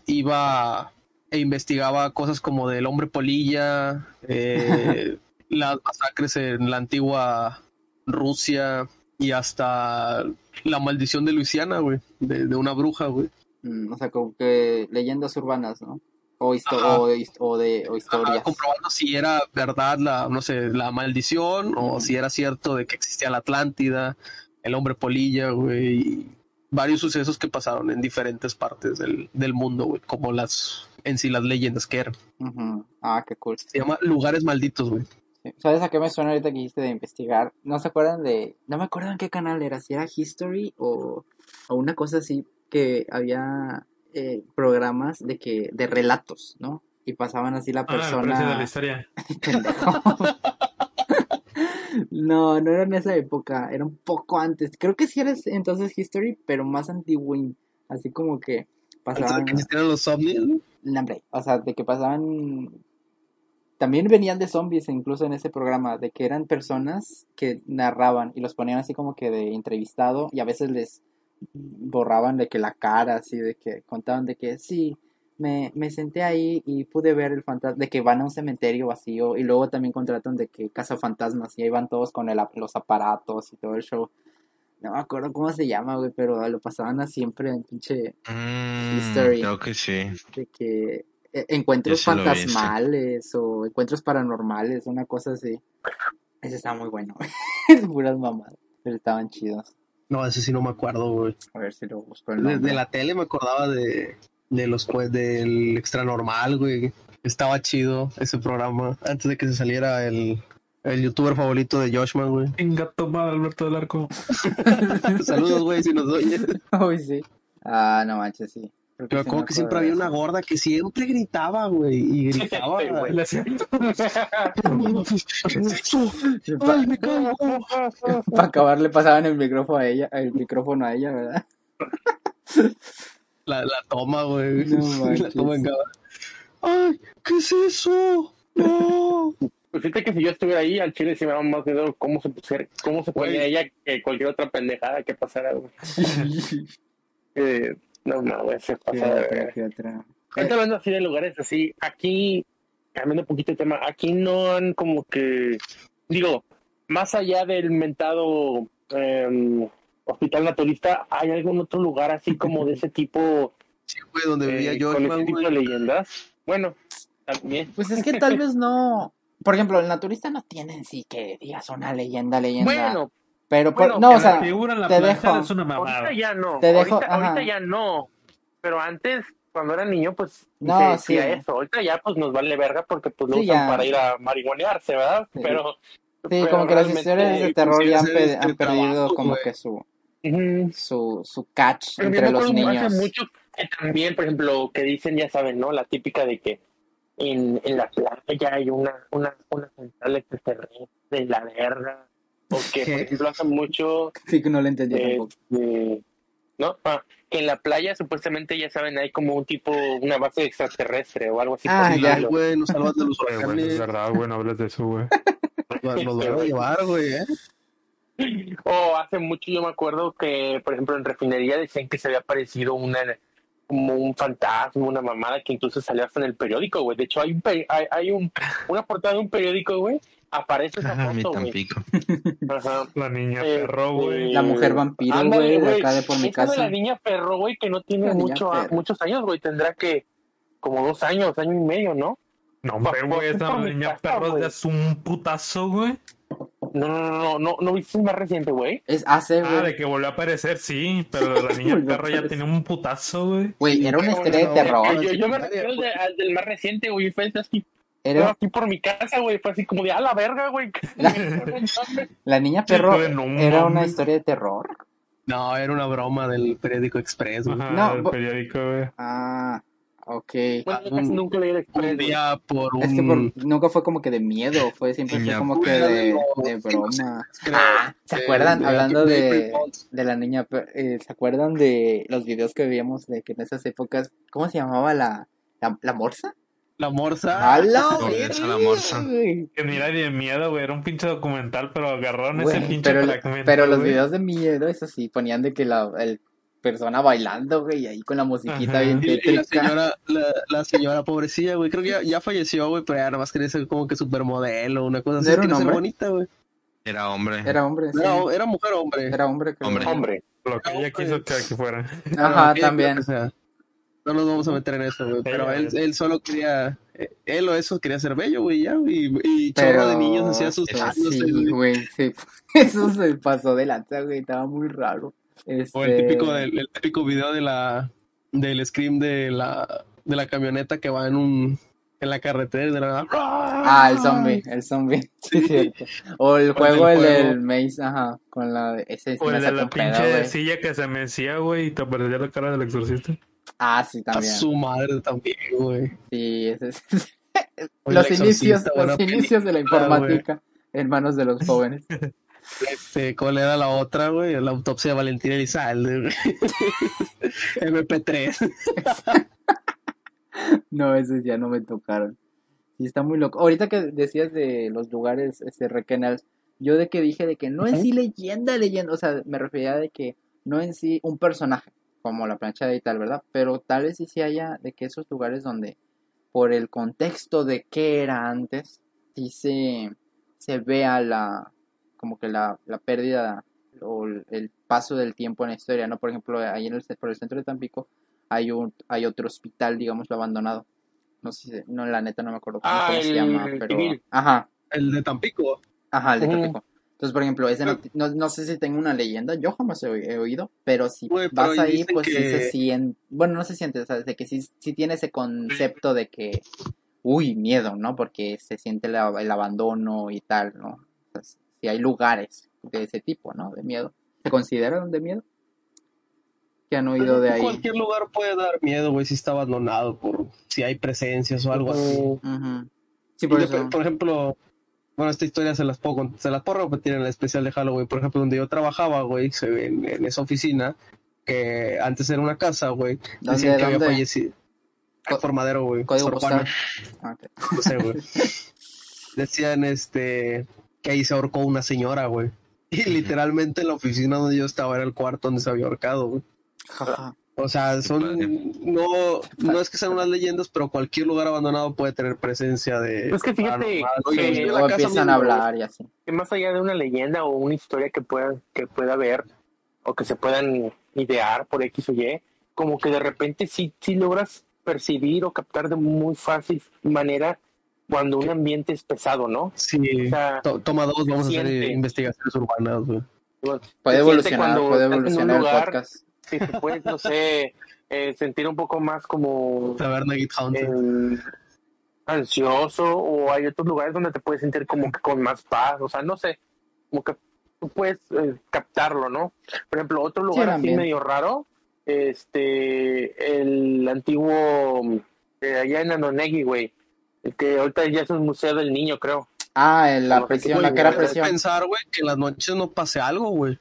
iba e investigaba cosas como del hombre polilla, eh, las masacres en la antigua Rusia y hasta la maldición de Luisiana, güey, de, de una bruja, güey.
Mm, o sea, como que leyendas urbanas, ¿no? O, histo-
Ajá.
o, de o
Ajá,
historias.
comprobando si era verdad la, no sé, la maldición o si era cierto de que existía la Atlántida, el hombre polilla, güey, varios sucesos que pasaron en diferentes partes del, del mundo, güey, como las, en sí las leyendas que eran.
Ah, qué cool.
Se llama Lugares Malditos, güey.
¿Sabes a qué me suena ahorita que dijiste de investigar? ¿No se acuerdan de... No me acuerdo en qué canal era, si era History o, o una cosa así, que había eh, programas de que de relatos, ¿no? Y pasaban así la
Ah, precio de la
persona...
historia.
No, no era en esa época, era un poco antes. Creo que sí era ese- entonces History, pero más antiguín. Así como que
Antes de
pasaban.
que los.
No, hombre, o sea, de que pasaban. También venían de zombies, incluso en ese programa, de que eran personas que narraban y los ponían así como que de entrevistado y a veces les borraban de que la cara, así de que contaban de que sí, me, me senté ahí y pude ver el fantasma, de que van a un cementerio vacío y luego también contratan de que casa fantasmas y ahí van todos con el, los aparatos y todo el show. No me acuerdo cómo se llama, güey, pero lo pasaban a siempre en pinche
Mm,
History.
creo que sí.
de que eh, encuentros fantasmales o encuentros paranormales, una cosa así. Ese está muy bueno. Puras mamadas, pero estaban chidos.
No, ese sí no me acuerdo, güey.
A ver si lo busco el
De, de la tele me acordaba de, de los pues del extra normal, güey. Estaba chido ese programa antes de que se saliera el, el youtuber favorito de Joshman, güey.
Venga, toma Alberto del Arco.
Saludos, güey, si nos oyes.
Uy, sí. Ah, no manches, sí. Creo
Pero
sí
como que siempre había
eso.
una gorda que siempre gritaba, güey, y gritaba. Ay, me caigo.
Para acabar le pasaban el micrófono a ella, el micrófono a ella, ¿verdad?
La, la toma, güey.
No
la toma en cámara. Ay, ¿qué es eso? No.
Pues fíjate que si yo estuviera ahí, al chile se me daba más miedo cómo se pusiera, cómo se ponía ella que cualquier otra pendejada que pasara, güey. Eh, no, no, güey, se
¿Qué
pasa de
otra?
Ahorita hablando así de lugares así, aquí, cambiando un poquito de tema, aquí no han como que, digo, más allá del mentado em, hospital naturista, ¿hay algún otro lugar así como de ese tipo,
Sí, güey, donde vivía
eh, con ese tipo de
güey.
leyendas? Bueno, también.
Pues es que tal vez no. Por ejemplo, el naturista no tiene en sí que digas una leyenda, leyenda.
Bueno,
pero por-
bueno,
no,
que
o sea,
La figura en la
te dejo.
es una mamada.
ahorita ya no,
Te dejo-
ahorita, ahorita ya no, pero antes, cuando era niño, pues
No,
se
sí.
decía eso, ahorita ya pues nos vale verga porque pues lo
Sí,
usan
ya.
para ir a marihuanearse, ¿verdad?
Sí.
Pero...
Sí,
pero
como que las historias de
pues,
terror
sí,
ya han, pe- han perdido
trabajo,
como
güey.
que su, su, su catch
Pero
entre los niños.
Hace mucho que también, por ejemplo, que dicen, ya saben, ¿no? La típica de que en, en la playa hay una, una, una central extraterrestre de la verga. O que, por ejemplo, hace mucho.
Sí, que no lo entendí tampoco.
este, ¿No? Ah, que en la playa supuestamente, ya saben, hay como un tipo, una base extraterrestre o algo así.
Ah, ya.
Güey, nos salvas de los
güey, es
huracanes.
verdad, güey, no hables de eso, güey.
Van a llevar, güey, ¿eh?
O hace mucho yo me acuerdo que, por ejemplo, en refinería decían que se había aparecido una como un fantasma, una mamada que incluso salió hasta en el periódico, güey. De hecho, hay un peri- hay, hay un una portada de un periódico, güey. Aparece esa
Ah,
foto, güey. Ajá.
La niña
Eh,
perro, güey.
La mujer vampiro, güey, de acá de por mi
de
casa.
la niña perro, güey, que no tiene mucho, muchos años, güey. Tendrá que como dos años, año y medio, ¿no?
No, hombre, güey, esa niña
casa,
perro es un putazo, güey.
No, no, no, no, no, ¿no viste el más reciente, güey?
Es hace,
Ah, de
güey.
que volvió a aparecer, sí, pero la niña perro ya tenía un putazo, güey.
Güey, era una historia de terror.
yo, me refiero al, de- del más reciente, güey. Fue así, fue
Era
aquí por mi casa, güey. Fue así como de, a la verga, güey.
la niña perro.
no
Era una historia de terror.
No, era una broma del periódico Express, güey.
No,
el
bo-
periódico, güey.
Ah, ok.
Bueno, nunca leí el Express, güey.
día por un...
Es que por- nunca fue como que de miedo, fue siempre fue como que
de
broma. Ah, ¿se acuerdan?
de-
Hablando
de
de, la niña, eh, ¿se acuerdan de los videos que veíamos de que en esas épocas, ¿cómo se llamaba la, la, la morsa?
La morsa.
¡A la
esa la morsa.
Que ni era de miedo, güey, era un pinche documental, pero agarraron
Güey,
ese pinche
pero,
fragmento.
pero los
güey.
videos de miedo, eso sí, ponían de que la el persona bailando, güey, ahí con la musiquita
Ajá.
bien
Y, y la
tétrica.
señora, la, la señora pobrecilla, güey, creo que ya, ya falleció, güey, pero ya nada más quería ser como que supermodelo, una cosa así,
¿No era un
ser bonita, güey.
Era hombre.
Era hombre, sí.
Era, era mujer o hombre.
Era hombre, creo.
Hombre.
Hombre.
Lo que ella quiso que, que fuera.
Ajá, también.
o sea, no nos vamos a meter en eso, güey, pero él, él solo quería, él o eso quería ser bello, güey, ya, güey, y, chorro de niños hacía sus güey.
sí. Eso se pasó de lanza, güey, estaba muy raro. Este...
O el típico, del, el típico video de la, del scream de la, de la camioneta que va en un, en la carretera y de la
Ah, el zombie, el zombie. Sí,
Sí.
O el juego, el del Maze, ajá, con la ese
O el de la
pedo,
pinche silla que se mecía, güey, y te aparecía la cara del exorcista.
Ah, sí,
A
también.
su madre también, güey.
Sí, ese es... Los inicios, los inicios de la informática en manos de los jóvenes.
Este, ¿cuál era la otra, güey? La autopsia de Valentina Elizalde, güey. MP3.
No, esos ya no me tocaron. Sí, está muy loco. Ahorita que decías de los lugares este, requenal, yo de que dije de que no en sí leyenda, leyenda, o sea, me refería de que no en sí un personaje, como la plancha y tal, ¿verdad? Pero tal vez sí se haya de que esos lugares donde, por el contexto de qué era antes, sí se, se vea la, como que la, la pérdida o el, paso del tiempo en la historia, ¿no? Por ejemplo, ahí en el, por el centro de Tampico hay un, hay otro hospital, digámoslo, abandonado. No sé, si- no, la neta no me acuerdo cómo,
Ah,
cómo se
el
llama, pero...
civil.
Ajá,
El de Tampico.
ajá, el de. Tampico. Entonces, por ejemplo, ese no, no, no sé si tengo una leyenda, yo jamás he, oí- he oído, pero si
pero
vas
ahí
pues sí se siente, bueno, no se siente, o sea, de que sí, sí tiene ese concepto de que, uy, miedo, ¿no? Porque se siente el, ab- el abandono y tal, ¿no? O sea, si hay lugares de ese tipo, ¿no? De miedo. ¿Se consideran de miedo? Que han oído de ahí.
Cualquier lugar puede dar miedo, güey, si está abandonado por si hay presencias o algo así.
Sí, por
Y
eso.
de- por ejemplo, bueno, esta historia se las puedo, se las puedo repetir en el especial de Halloween. Por ejemplo, donde yo trabajaba, güey, en, en esa oficina, que antes era una casa, güey,
¿Dónde,
decían que había fallecido.
Co-
Formadero, güey.
Código postal. Ah,
no sé, güey. Decían, este, que ahí se ahorcó una señora, güey. Y literalmente la oficina donde yo estaba era el cuarto donde se había ahorcado, güey. O sea, son, no, no es que sean unas leyendas, pero cualquier lugar abandonado puede tener presencia de.
Es que fíjate que-
la
O
casa
empiezan a hablar y así.
que más allá de una leyenda o una historia que pueda, que pueda haber o que se puedan idear por X o Y, como que de repente sí, sí logras percibir o captar de muy fácil manera cuando un ambiente es pesado, ¿no?
Sí.
O sea,
To- toma dos, vamos a hacer investigaciones urbanas, güey.
Puede evolucionar, puede evolucionar el
lugar
podcast.
Que te puedes, no sé, eh, sentir un poco más como
Taberna
eh, ansioso o hay otros lugares donde te puedes sentir como que con más paz, o sea, no sé, como que tú puedes eh, captarlo, ¿no? Por ejemplo, otro lugar así
también.
medio raro, este, el antiguo, eh, allá en Anonegui, güey, El que ahorita ya es un museo del niño, creo.
Ah, en la
Como que
prisión,
muy
la que era
bueno.
prisión.
pensar, güey, que en las noches no pase algo, güey.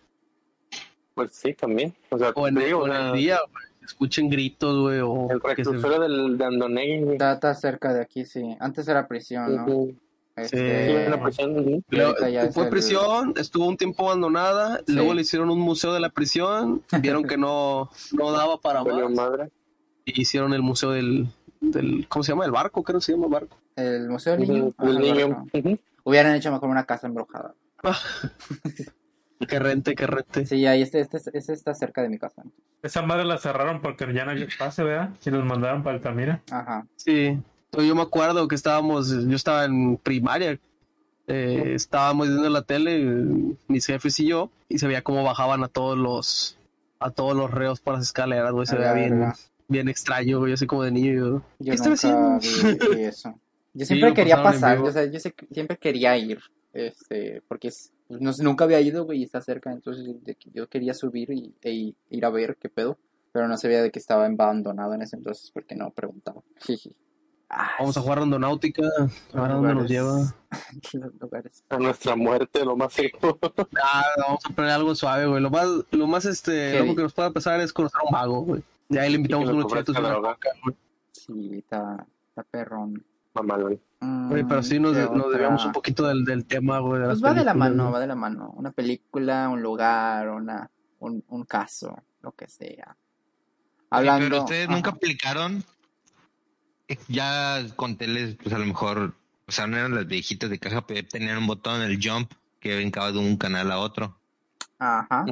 Pues sí, también. O sea,
O en,
te digo,
o en
o sea,
el día, güey. Escuchen gritos, güey, o
el
que se-
reclusorio del, de Andonegui, güey.
Está, está cerca de aquí, sí. Antes era prisión, ¿no? Este,
Sí, en la prisión, ujú.
y
Luego,
ahorita ya es
fue
el-
prisión, estuvo un tiempo abandonada,
Sí.
luego le hicieron un museo de la prisión, vieron que no, no daba para más,
madre.
y hicieron el museo del, del, ¿cómo se llama? El barco, creo que se llama barco.
El Museo del Niño.
El ujú.
Hubieran hecho mejor una casa embrujada.
Que rente, que rente.
Sí, ahí este, este, este está cerca de mi casa.
Esa madre la cerraron porque ya no había espacio, ¿verdad? Y nos mandaron para Altamira.
Ajá.
Sí, yo me acuerdo que estábamos, yo estaba en primaria, eh, estábamos viendo la tele, mis jefes y yo, y se veía cómo bajaban a todos los, a todos los reos por las escaleras, güey, se veía bien, bien extraño, güey, así como de niño. yo,
Yo
¿Qué
nunca
haciendo?
vi, vi eso. Yo siempre quería pasar, o sea, yo sé- siempre quería ir, este, porque es- no, sé, nunca había ido, güey, y está cerca, entonces de yo quería subir y, e ir a ver qué pedo, pero no sabía de que estaba abandonado en ese entonces, porque no preguntaba. Jiji. Ah,
Vamos a jugar rondonáutica, a ver a dónde nos lleva.
A nuestra muerte, lo más seguro.
Ah, vamos a poner algo suave, güey, lo más, lo más, este, lo que nos pueda pasar es conocer a un mago, güey. Y ahí le invitamos
nos
unos chetos y una
droga.
coca, güey.
Sí, está, está perrón.
Mamalón.
Güey, pero sí nos,
Mm, ¿qué
nos desviamos un poquito del, del tema, güey. de
Pues
las
va de la mano,
güey.
va de la mano. Una película, un lugar, una, un, un caso, lo que sea. Hablando.
Pero ustedes nunca
ajá.
aplicaron, eh, ya con teles, pues a lo mejor, o sea, no eran las viejitas de caja, pero tenían un botón, el jump, que brincaba de un canal a otro.
Ajá.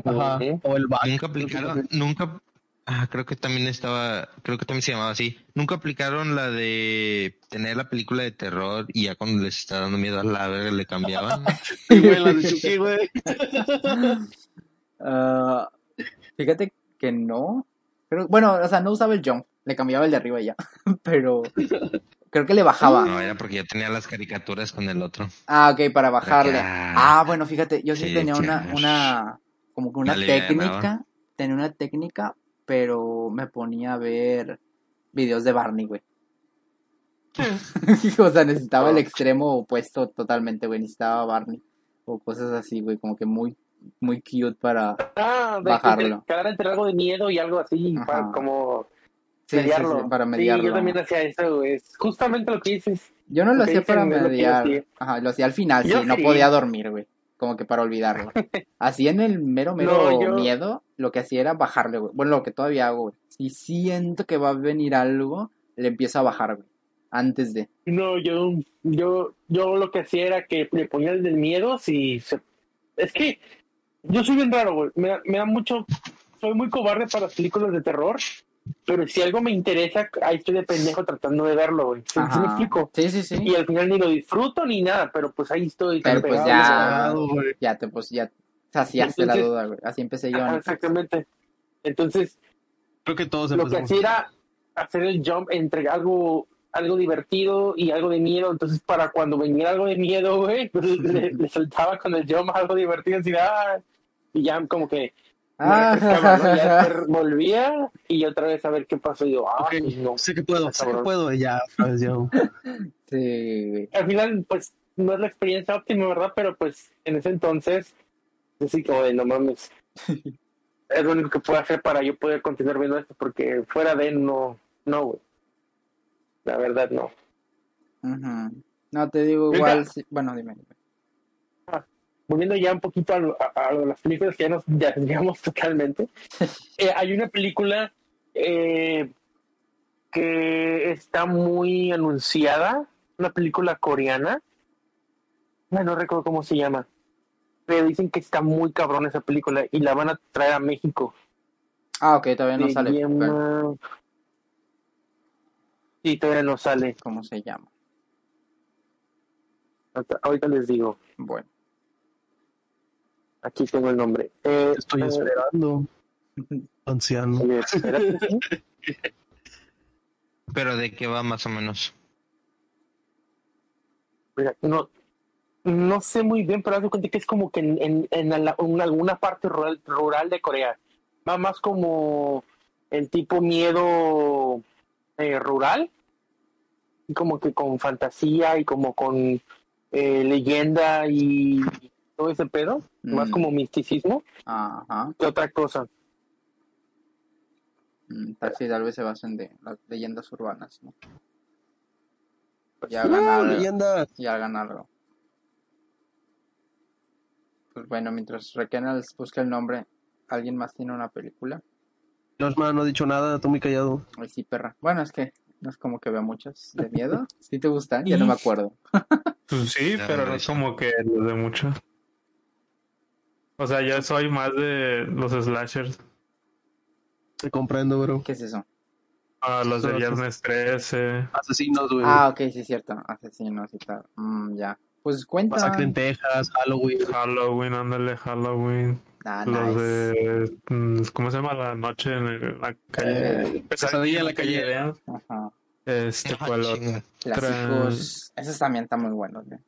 O el back.
Nunca aplicaron, nunca, ah, creo que también estaba, creo que también se llamaba así. Nunca aplicaron la de tener la película de terror y ya cuando les está dando miedo a la verga le cambiaban.
Sí, güey, la de Chucky, güey.
Ah, fíjate que no. Pero, bueno, o sea, no usaba el jump. Le cambiaba el de arriba y ya. Pero creo que le bajaba.
No, era porque ya tenía las caricaturas con el otro.
Ah, ok, para bajarle.
Ah.
Ah, bueno, fíjate, yo sí
Sí,
tenía una, una, como que una
Dale,
técnica, tenía una técnica, pero me ponía a ver videos de Barney, güey. o sea, necesitaba el extremo opuesto totalmente, güey, necesitaba Barney. O cosas así, güey, como que muy, muy cute para...
Ah, de
Bajarlo.
quedar entre algo de miedo y algo así,
Ajá.
para como
Sí, sí,
mediarlo.
sí, para
Sí,
mediarlo.
yo también hacía eso, güey. Es justamente lo que dices.
Yo no lo
Lo
hacía para
lo
mediar.
hacía.
Ajá, lo hacía al final,
Yo
sí, no podía dormir, güey. Como que para olvidarlo. Así en el mero, mero
No, yo-
miedo, lo que hacía era bajarle, güey. Bueno, lo que todavía hago, güey. Si siento que va a venir algo, le empiezo a bajar, güey. Antes de.
No, yo, yo, yo lo que hacía era que le ponía el del miedo, si se... Es que yo soy bien raro, güey. Me, me da mucho... Soy muy cobarde para las películas de terror, pero si algo me interesa, ahí estoy de pendejo tratando de verlo, güey. ¿Sí, sí me explico?
Sí, sí, sí.
Y al final ni lo disfruto ni nada, pero pues ahí estoy.
Pero pues
pegado,
ya-
Desesperado, güey.
Ya te, pues, ya saciaste la duda, güey. Así empecé yo.
Exactamente. Entonces,
Creo que todos
lo que hacía era hacer el jump entre algo algo divertido y algo de miedo. Entonces, para cuando venía algo de miedo, güey, pues le, le soltaba con el jump algo divertido, así, ah, y ya como que
Ah,
volvía y otra vez a ver qué pasó. Y yo, ah, pues no.
sé que puedo, sé que puedo, y ya, vez yo.
sí.
Al final, pues, no es la experiencia óptima, ¿verdad? Pero pues, en ese entonces, así como de no mames. es lo único que puedo hacer para yo poder continuar viendo esto, porque fuera de no, no, güey. La verdad, no.
No, te digo igual. sí- Bueno, dime. dime.
Volviendo ya un poquito a, lo- a- a las películas que ya nos desviamos totalmente, eh, hay una película eh, que está muy anunciada, una película coreana, no, no recuerdo cómo se llama, pero dicen que está muy cabrón esa película y la van a traer a México.
Ah, ok, todavía no
Se
sale.
llama- Sí, todavía no sale.
¿Cómo se llama?
Ahorita les digo.
Bueno.
Aquí tengo el nombre. Eh,
Estoy
eh,
esperando. Anciano.
Pero de qué va más o menos.
Mira, no, no sé muy bien, pero haz de cuenta que es como que en, en, en la- en alguna parte rural, rural de Corea. Va más como el tipo miedo eh, rural. como que con fantasía y como con eh, leyenda y todo ese pedo, más
Mm.
como misticismo
Ajá.
que otra cosa.
Mm, tal, sí, tal vez se basen de las leyendas urbanas, ¿no?
Pues
Ya
No,
hagan algo.
leyenda.
Y hagan algo. Pues bueno, mientras Rekenals busca el nombre, ¿alguien más tiene una película?
Losman no ha dicho nada, tú muy callado.
Ay, sí, perra. Bueno, es que no es como que veo muchas de miedo. ¿Sí te gustan? Ya no me acuerdo.
Pues sí, pero no es como que los de mucho. O sea, yo soy más de los slashers.
Te comprendo, bro.
¿Qué es eso?
A los de Viernes 13.
Asesinos, güey.
Ah, ok, sí, es cierto. Asesinos y tal. Mm, ya. Pues cuenta.
Masacre en Texas, Halloween.
Halloween, ándale, Halloween.
Ah,
Los
nice.
de. mm, ¿Cómo se llama? La noche en el- la calle.
Eh,
Pesadilla en la calle.
Anne.
Ajá.
Este,
Ah,
¿cuál otro?
chinga.
Clásicos. Esos también están muy buenos, güey.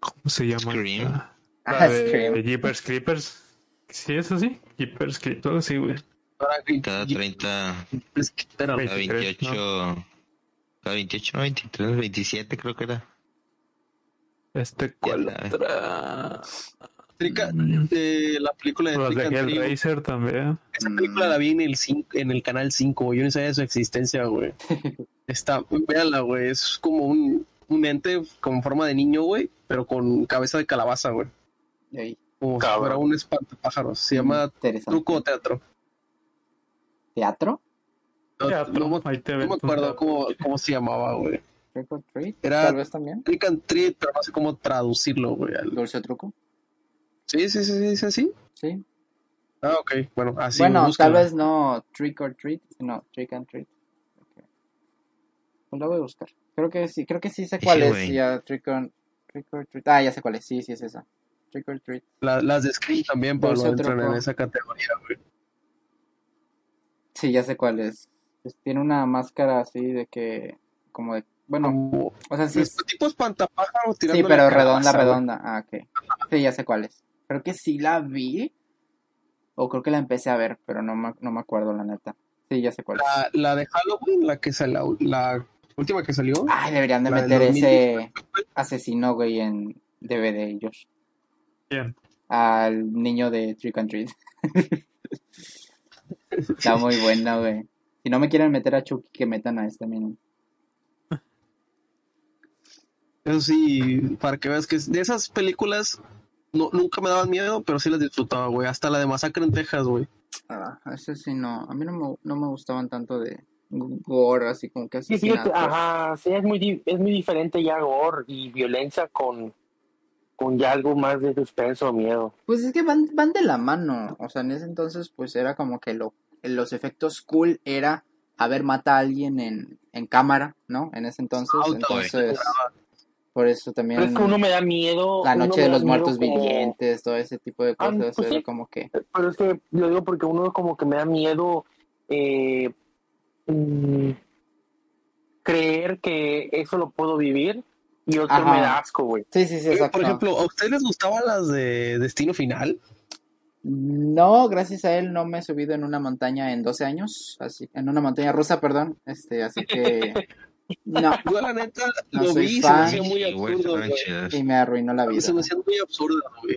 ¿Cómo se llama?
Scream.
La
Ah,
de
Scream.
Jeepers Creepers. Sí, eso sí. Jeepers Creepers, sí, güey.
Ahora,
Cada 30,
Espera,
cada
23,
28, cada 28, 23, 27 creo que era.
Este, ¿cuál
sabes.
otra?
Trica- de la película de
Los de
and Treat,
Hellraiser también.
Esa película la vi en el, cin- en el canal 5, güey. Yo ni sabía de su existencia, güey. Está, véanla, güey. Es como un, un ente con forma de niño, güey, pero con cabeza de calabaza, güey.
Ey,
Como si
Cabrón.
fuera un espantapájaros. Se llama. Truco o Teatro.
¿Teatro?
No,
Teatro,
no me-
ahí te
no acuerdo cómo, cómo se llamaba, güey.
¿Trick or treat?
Era-
Tal vez también.
Trick and Treat, pero no sé cómo traducirlo, güey. al-
Dulce o truco.
Sí, sí, sí, sí, sí, sí.
Sí.
Ah, ok. Bueno, así.
bueno, tal vez no trick or treat, sino trick and treat. Ok. Pues la voy a buscar. Creo que sí, creo que sí sé cuál
Sí,
es. Ya, trick or, trick or treat. Ah, ya sé cuál es. Sí, sí es esa. Trick or treat.
La- las de Scream también, Pablo,
o
entran en esa categoría, güey.
Sí, ya sé cuál es. Pues tiene una máscara así de que, como de, bueno,
Como,
o sea, sí,
es
es-
tipo espantapájaro
sí,
tirando
pero redonda, redonda. Ah, ok. Sí, ya sé cuál es. Creo que sí la vi, o creo que la empecé a ver, pero no me, no me acuerdo la neta. Sí, ya sé cuál es.
La, la de Halloween, la que salió, la última que salió.
Ay, deberían de
La
meter
2000.
ese asesino, güey, en DVD, Josh.
¿Quién?
Al niño de Trick and Treat. Está muy buena, güey. Si no me quieren meter a Chucky, que metan a este mismo.
Eso sí, para que veas que es- de esas películas no, nunca me daban miedo, pero sí las disfrutaba, güey. Hasta la de Masacre en Texas, güey.
Ah, ese sí no. A mí no me, no me gustaban tanto de gore, así como que
Sí, fíjate,
asesinatos.
ajá, sí, es muy, es muy diferente ya gore y violencia con, con ya algo más de suspenso o miedo.
Pues es que van, van de la mano. O sea, en ese entonces, pues era como que lo, los efectos cool era, a ver, mata a alguien en, en cámara, ¿no? En ese entonces.
Auto,
entonces, por eso también.
Pero es que uno me da miedo.
La noche de los muertos
como-
vivientes, todo ese tipo de
Ah,
cosas,
pues
era
sí.
como que...
Pero es que lo digo porque uno como que me da miedo eh, mm, creer que eso lo puedo vivir y otro
Ajá.
me da asco, güey.
Sí, sí, sí, exacto.
Por ejemplo, ¿a ustedes les gustaban las de Destino Final?
No, gracias a él no me he subido en una montaña en 12 años, así, en una montaña rusa, perdón, este, así que no,
Yo, la neta,
No
lo vi y se
fan.
me hacía muy absurdo, güey.
y me arruinó la vida.
Se me hacía muy absurdo, güey.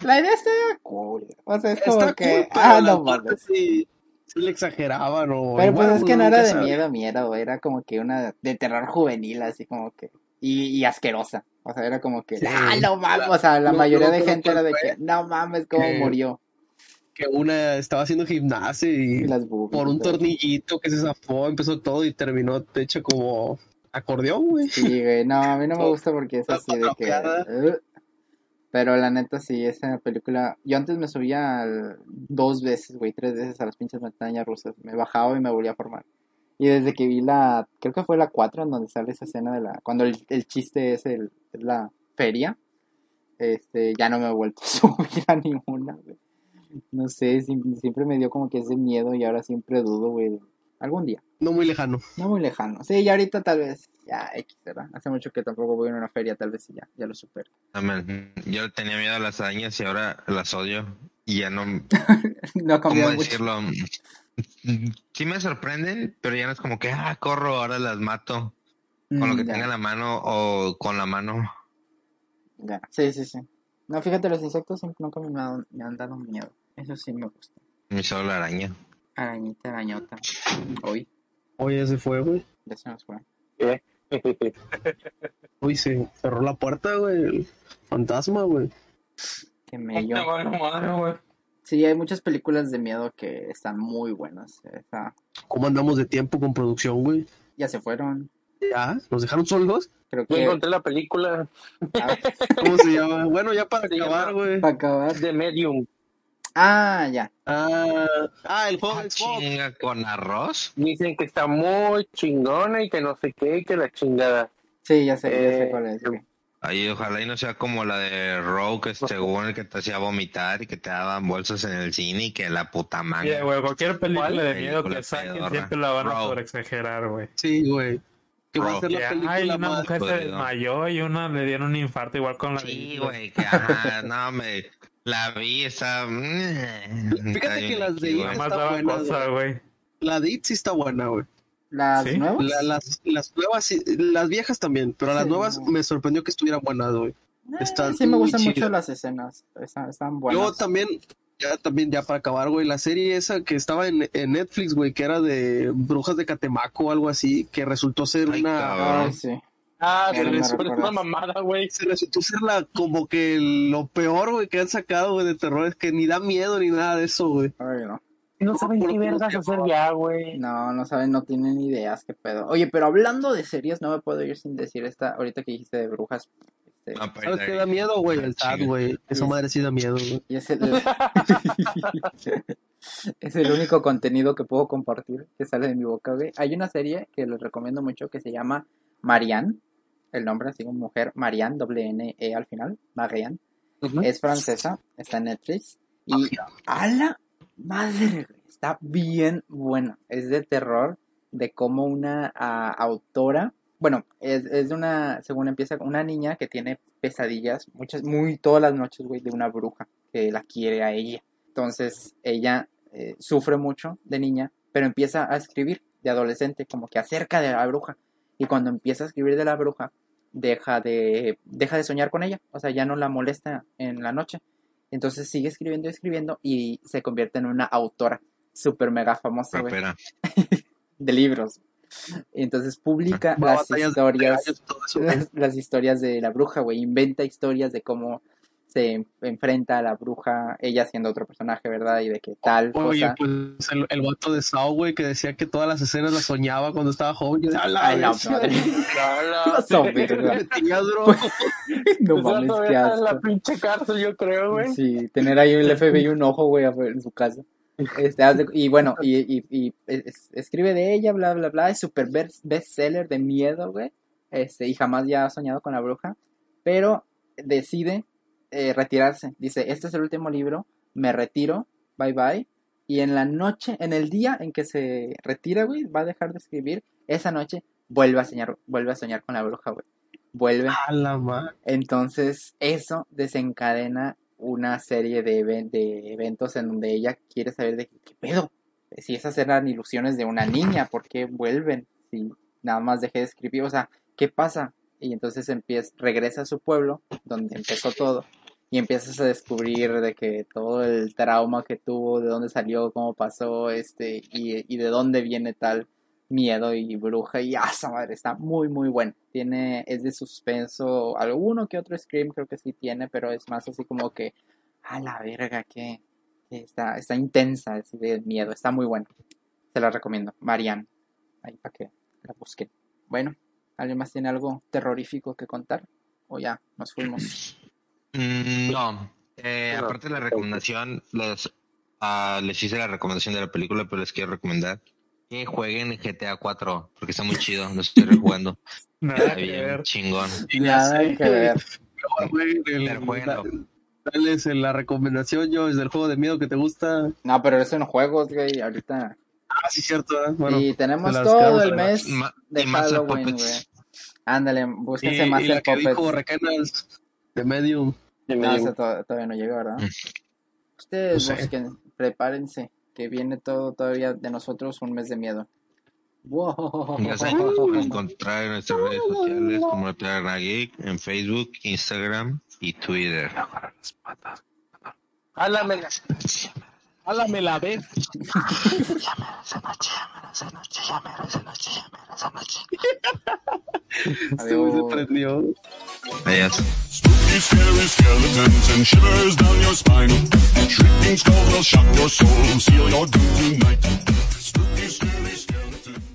La idea está cool, o sea, es como
Está
que,
cool,
ah, no mames.
sí, sí le exageraban o
Pero pues es que no era de
sabes.
miedo, miedo, era como que una de terror juvenil, así como que, y, y asquerosa, o sea, era como que,
Sí.
ah, no mames, o sea, la
No,
mayoría
no,
de gente era de que, no mames, cómo
que-
murió,
Que una estaba haciendo gimnasia y
y las
por un tornillito que se zafó, empezó todo y terminó de hecho como acordeón, güey.
Sí, güey, no, a mí no me gusta porque es así de que...
patrapeada.
Pero la neta, sí, esa película... Yo antes me subía dos veces, güey, tres veces a las pinches montañas rusas. Me bajaba y me volvía a formar. Y desde que vi la... Creo que fue la 4 en donde sale esa escena de la... Cuando el, el chiste es, el, es la feria. Este, ya no me he vuelto a subir a ninguna, güey. No sé, siempre me dio como que ese miedo y ahora siempre dudo, güey. Algún día.
No muy lejano.
No muy lejano. Sí, ya ahorita tal vez. Ya, X, ¿verdad? Hace mucho que tampoco voy a una feria, tal vez sí ya, ya lo supero.
Amén. Yo tenía miedo a las arañas y ahora las odio. Y ya no.
No
¿Cómo
mucho.
decirlo? mm, sí me sorprenden, pero ya no es como que, ah, corro, ahora las mato con lo
Mm,
que
ya,
tenga en la mano o con la mano.
ya. Sí, sí, sí. No, fíjate, los insectos siempre nunca me han, me han dado miedo. Eso sí me gusta.
Mi solo la araña.
Arañita, arañota. Hoy,
Oye, se fue, güey.
ya se nos fue.
Uy, se cerró la puerta, güey. El fantasma, güey.
Qué mello.
Güey.
Sí, hay muchas películas de miedo que están muy buenas. Esa-
¿Cómo andamos de tiempo con producción, güey?
ya se fueron.
¿Ya? ¿Nos dejaron solos?
Creo
Yo encontré la película
ah,
¿Cómo se llama? Bueno, ya para
Se
acabar, güey.
para acabar.
de Medium.
Ah, ya.
Ah, ah, el juego
Ah, chinga, con arroz.
Dicen que está muy chingona y que no sé qué, y que la chingada.
Sí, ya sé, ya sé
Eh,
cuál es. güey.
Ahí ojalá y no sea como la de Rogue, que según el que te hacía vomitar y que te daban bolsas en el cine y que la puta
Sí,
manga.
güey, cualquier película
¿Cuál?
de miedo
Película
que saquen siempre la van a
Bro.
sobreexagerar, güey.
Sí, güey. Que va a
Bro.
ser la
Que,
película
Ay, una
más...
mujer se desmayó y una le dieron un infarto igual con la
Sí, güey, que ajá, no me la vi, esa.
Fíjate que las de. It
Nada más
está
daba
buena,
cosa, güey.
La de It sí está buena, güey.
¿Las
¿Sí?
nuevas?
La- las, las nuevas, sí- las viejas también, pero las nuevas
no.
me sorprendió que estuvieran buenas, güey.
Eh,
Están
sí, me gustan mucho las escenas. Están, están buenas.
Yo también, ya también, ya para acabar, güey, la serie esa que estaba en, en Netflix, güey, que era de Brujas de Catemaco o algo así, que resultó ser
Ay,
una...
cabrón.
Ay, sí.
Ah,
Ya
pero
no me
es una mamada, güey.
Se resultó ser la, como que lo peor, güey, que han sacado, güey, de terror, es que ni da miedo ni nada de eso, güey.
Ay, no.
No saben qué vergas hacer ya, güey.
No, no saben, no tienen ideas, qué pedo. Oye, pero hablando de series, no me puedo ir sin decir esta, ahorita que dijiste de brujas. Este,
¿Sabes
ahí-
qué da miedo, güey? El
Ah, chinga.
güey. Esa madre sí da miedo, güey.
y es el, es el único contenido que puedo compartir que sale de mi boca, güey. Hay una serie que les recomiendo mucho que se llama Marianne. El nombre así como mujer, Marianne, doble N E al final, Marianne. Es francesa, está en Netflix. Y a la madre, está bien buena. Es de terror, de cómo una ah, autora, bueno, es, es de una, según empieza, una niña que tiene pesadillas, muchas, muy todas las noches, güey, de una bruja que la quiere a ella. Entonces, ella eh, sufre mucho de niña, pero empieza a escribir de adolescente, como que acerca de la bruja. Y cuando empieza a escribir de la bruja, deja de, deja de soñar con ella, o sea, ya no la molesta en la noche. Entonces sigue escribiendo y escribiendo y se convierte en una autora súper mega famosa, güey, de libros. Entonces publica las historias, las historias de la bruja, güey. Inventa historias de cómo se enfrenta a la bruja, ella siendo otro personaje, ¿verdad? Y de que tal
Oye,
cosa.
pues el, el vato de Sao, güey, que decía que todas las escenas las soñaba cuando estaba joven. Yo, "A la
Ay, la
bestia".
madre. No mames, qué
la pinche cárcel, yo creo, güey.
Sí, tener ahí el FBI un ojo, güey, en su casa. Este, y bueno, y, y, y es- escribe de ella, bla, bla, bla. Es super best- bestseller de miedo, güey. Este, y jamás ya ha soñado con la bruja. Pero decide eh, retirarse. Dice, este es el último libro, me retiro, bye bye. Y en la noche, en el día en que se retira, güey, va a dejar de escribir, esa noche vuelve a soñar, vuelve a soñar con la bruja, güey. Vuelve.
A la madre.
Entonces, eso desencadena una serie de, de eventos en donde ella quiere saber de qué, qué pedo. Si esas eran ilusiones de una niña, ¿por qué vuelven? Si nada más dejé de escribir, o sea, ¿qué pasa? Y entonces empieza, regresa a su pueblo, donde empezó todo, y empiezas a descubrir de que todo el trauma que tuvo, de dónde salió, cómo pasó, este, y, y de dónde viene tal miedo y bruja y ¡ah, esa madre! Está muy, muy bueno. Tiene, es de suspenso, alguno que otro scream creo que sí tiene, pero es más así como que, a la verga, que, está, está intensa, es de miedo, está muy bueno. Se la recomiendo. Marianne, ahí para que la busquen. Bueno, ¿alguien más tiene algo terrorífico que contar? O ya, nos fuimos.
Mm, no. Eh,
No.
aparte de la recomendación, les, ah, les hice la recomendación de la película, pero les quiero recomendar que jueguen GTA 4, porque está muy chido, lo estoy rejugando.
Nada
Está
que
bien
ver.
chingón.
Nada que ver.
Dale la recomendación, yo, es del juego de miedo que te gusta.
No, pero eso en juegos, güey, ahorita.
Ah, sí, cierto. ¿eh? Bueno,
y tenemos todo el
la-
mes
Ma-
de
y Master
Halloween, güey.
Puppets.
Ándale,
y,
búsquense
y
Master
la que dijo
Puppets.
De Medium.
No, todavía no llega, ¿verdad?
Mm.
Ustedes
No sé.
busquen, prepárense. que viene todo todavía de nosotros un mes de miedo. Wow.
Nos pueden encontrar en nuestras redes sociales como la Taberna Geek, en Facebook, Instagram y Twitter.
Álame la vez.
Adiós.
Spooky, scary skeletons and shivers down your spine. Shrieking skulls will shock your soul, seal your doom tonight. Spooky, scary skeletons.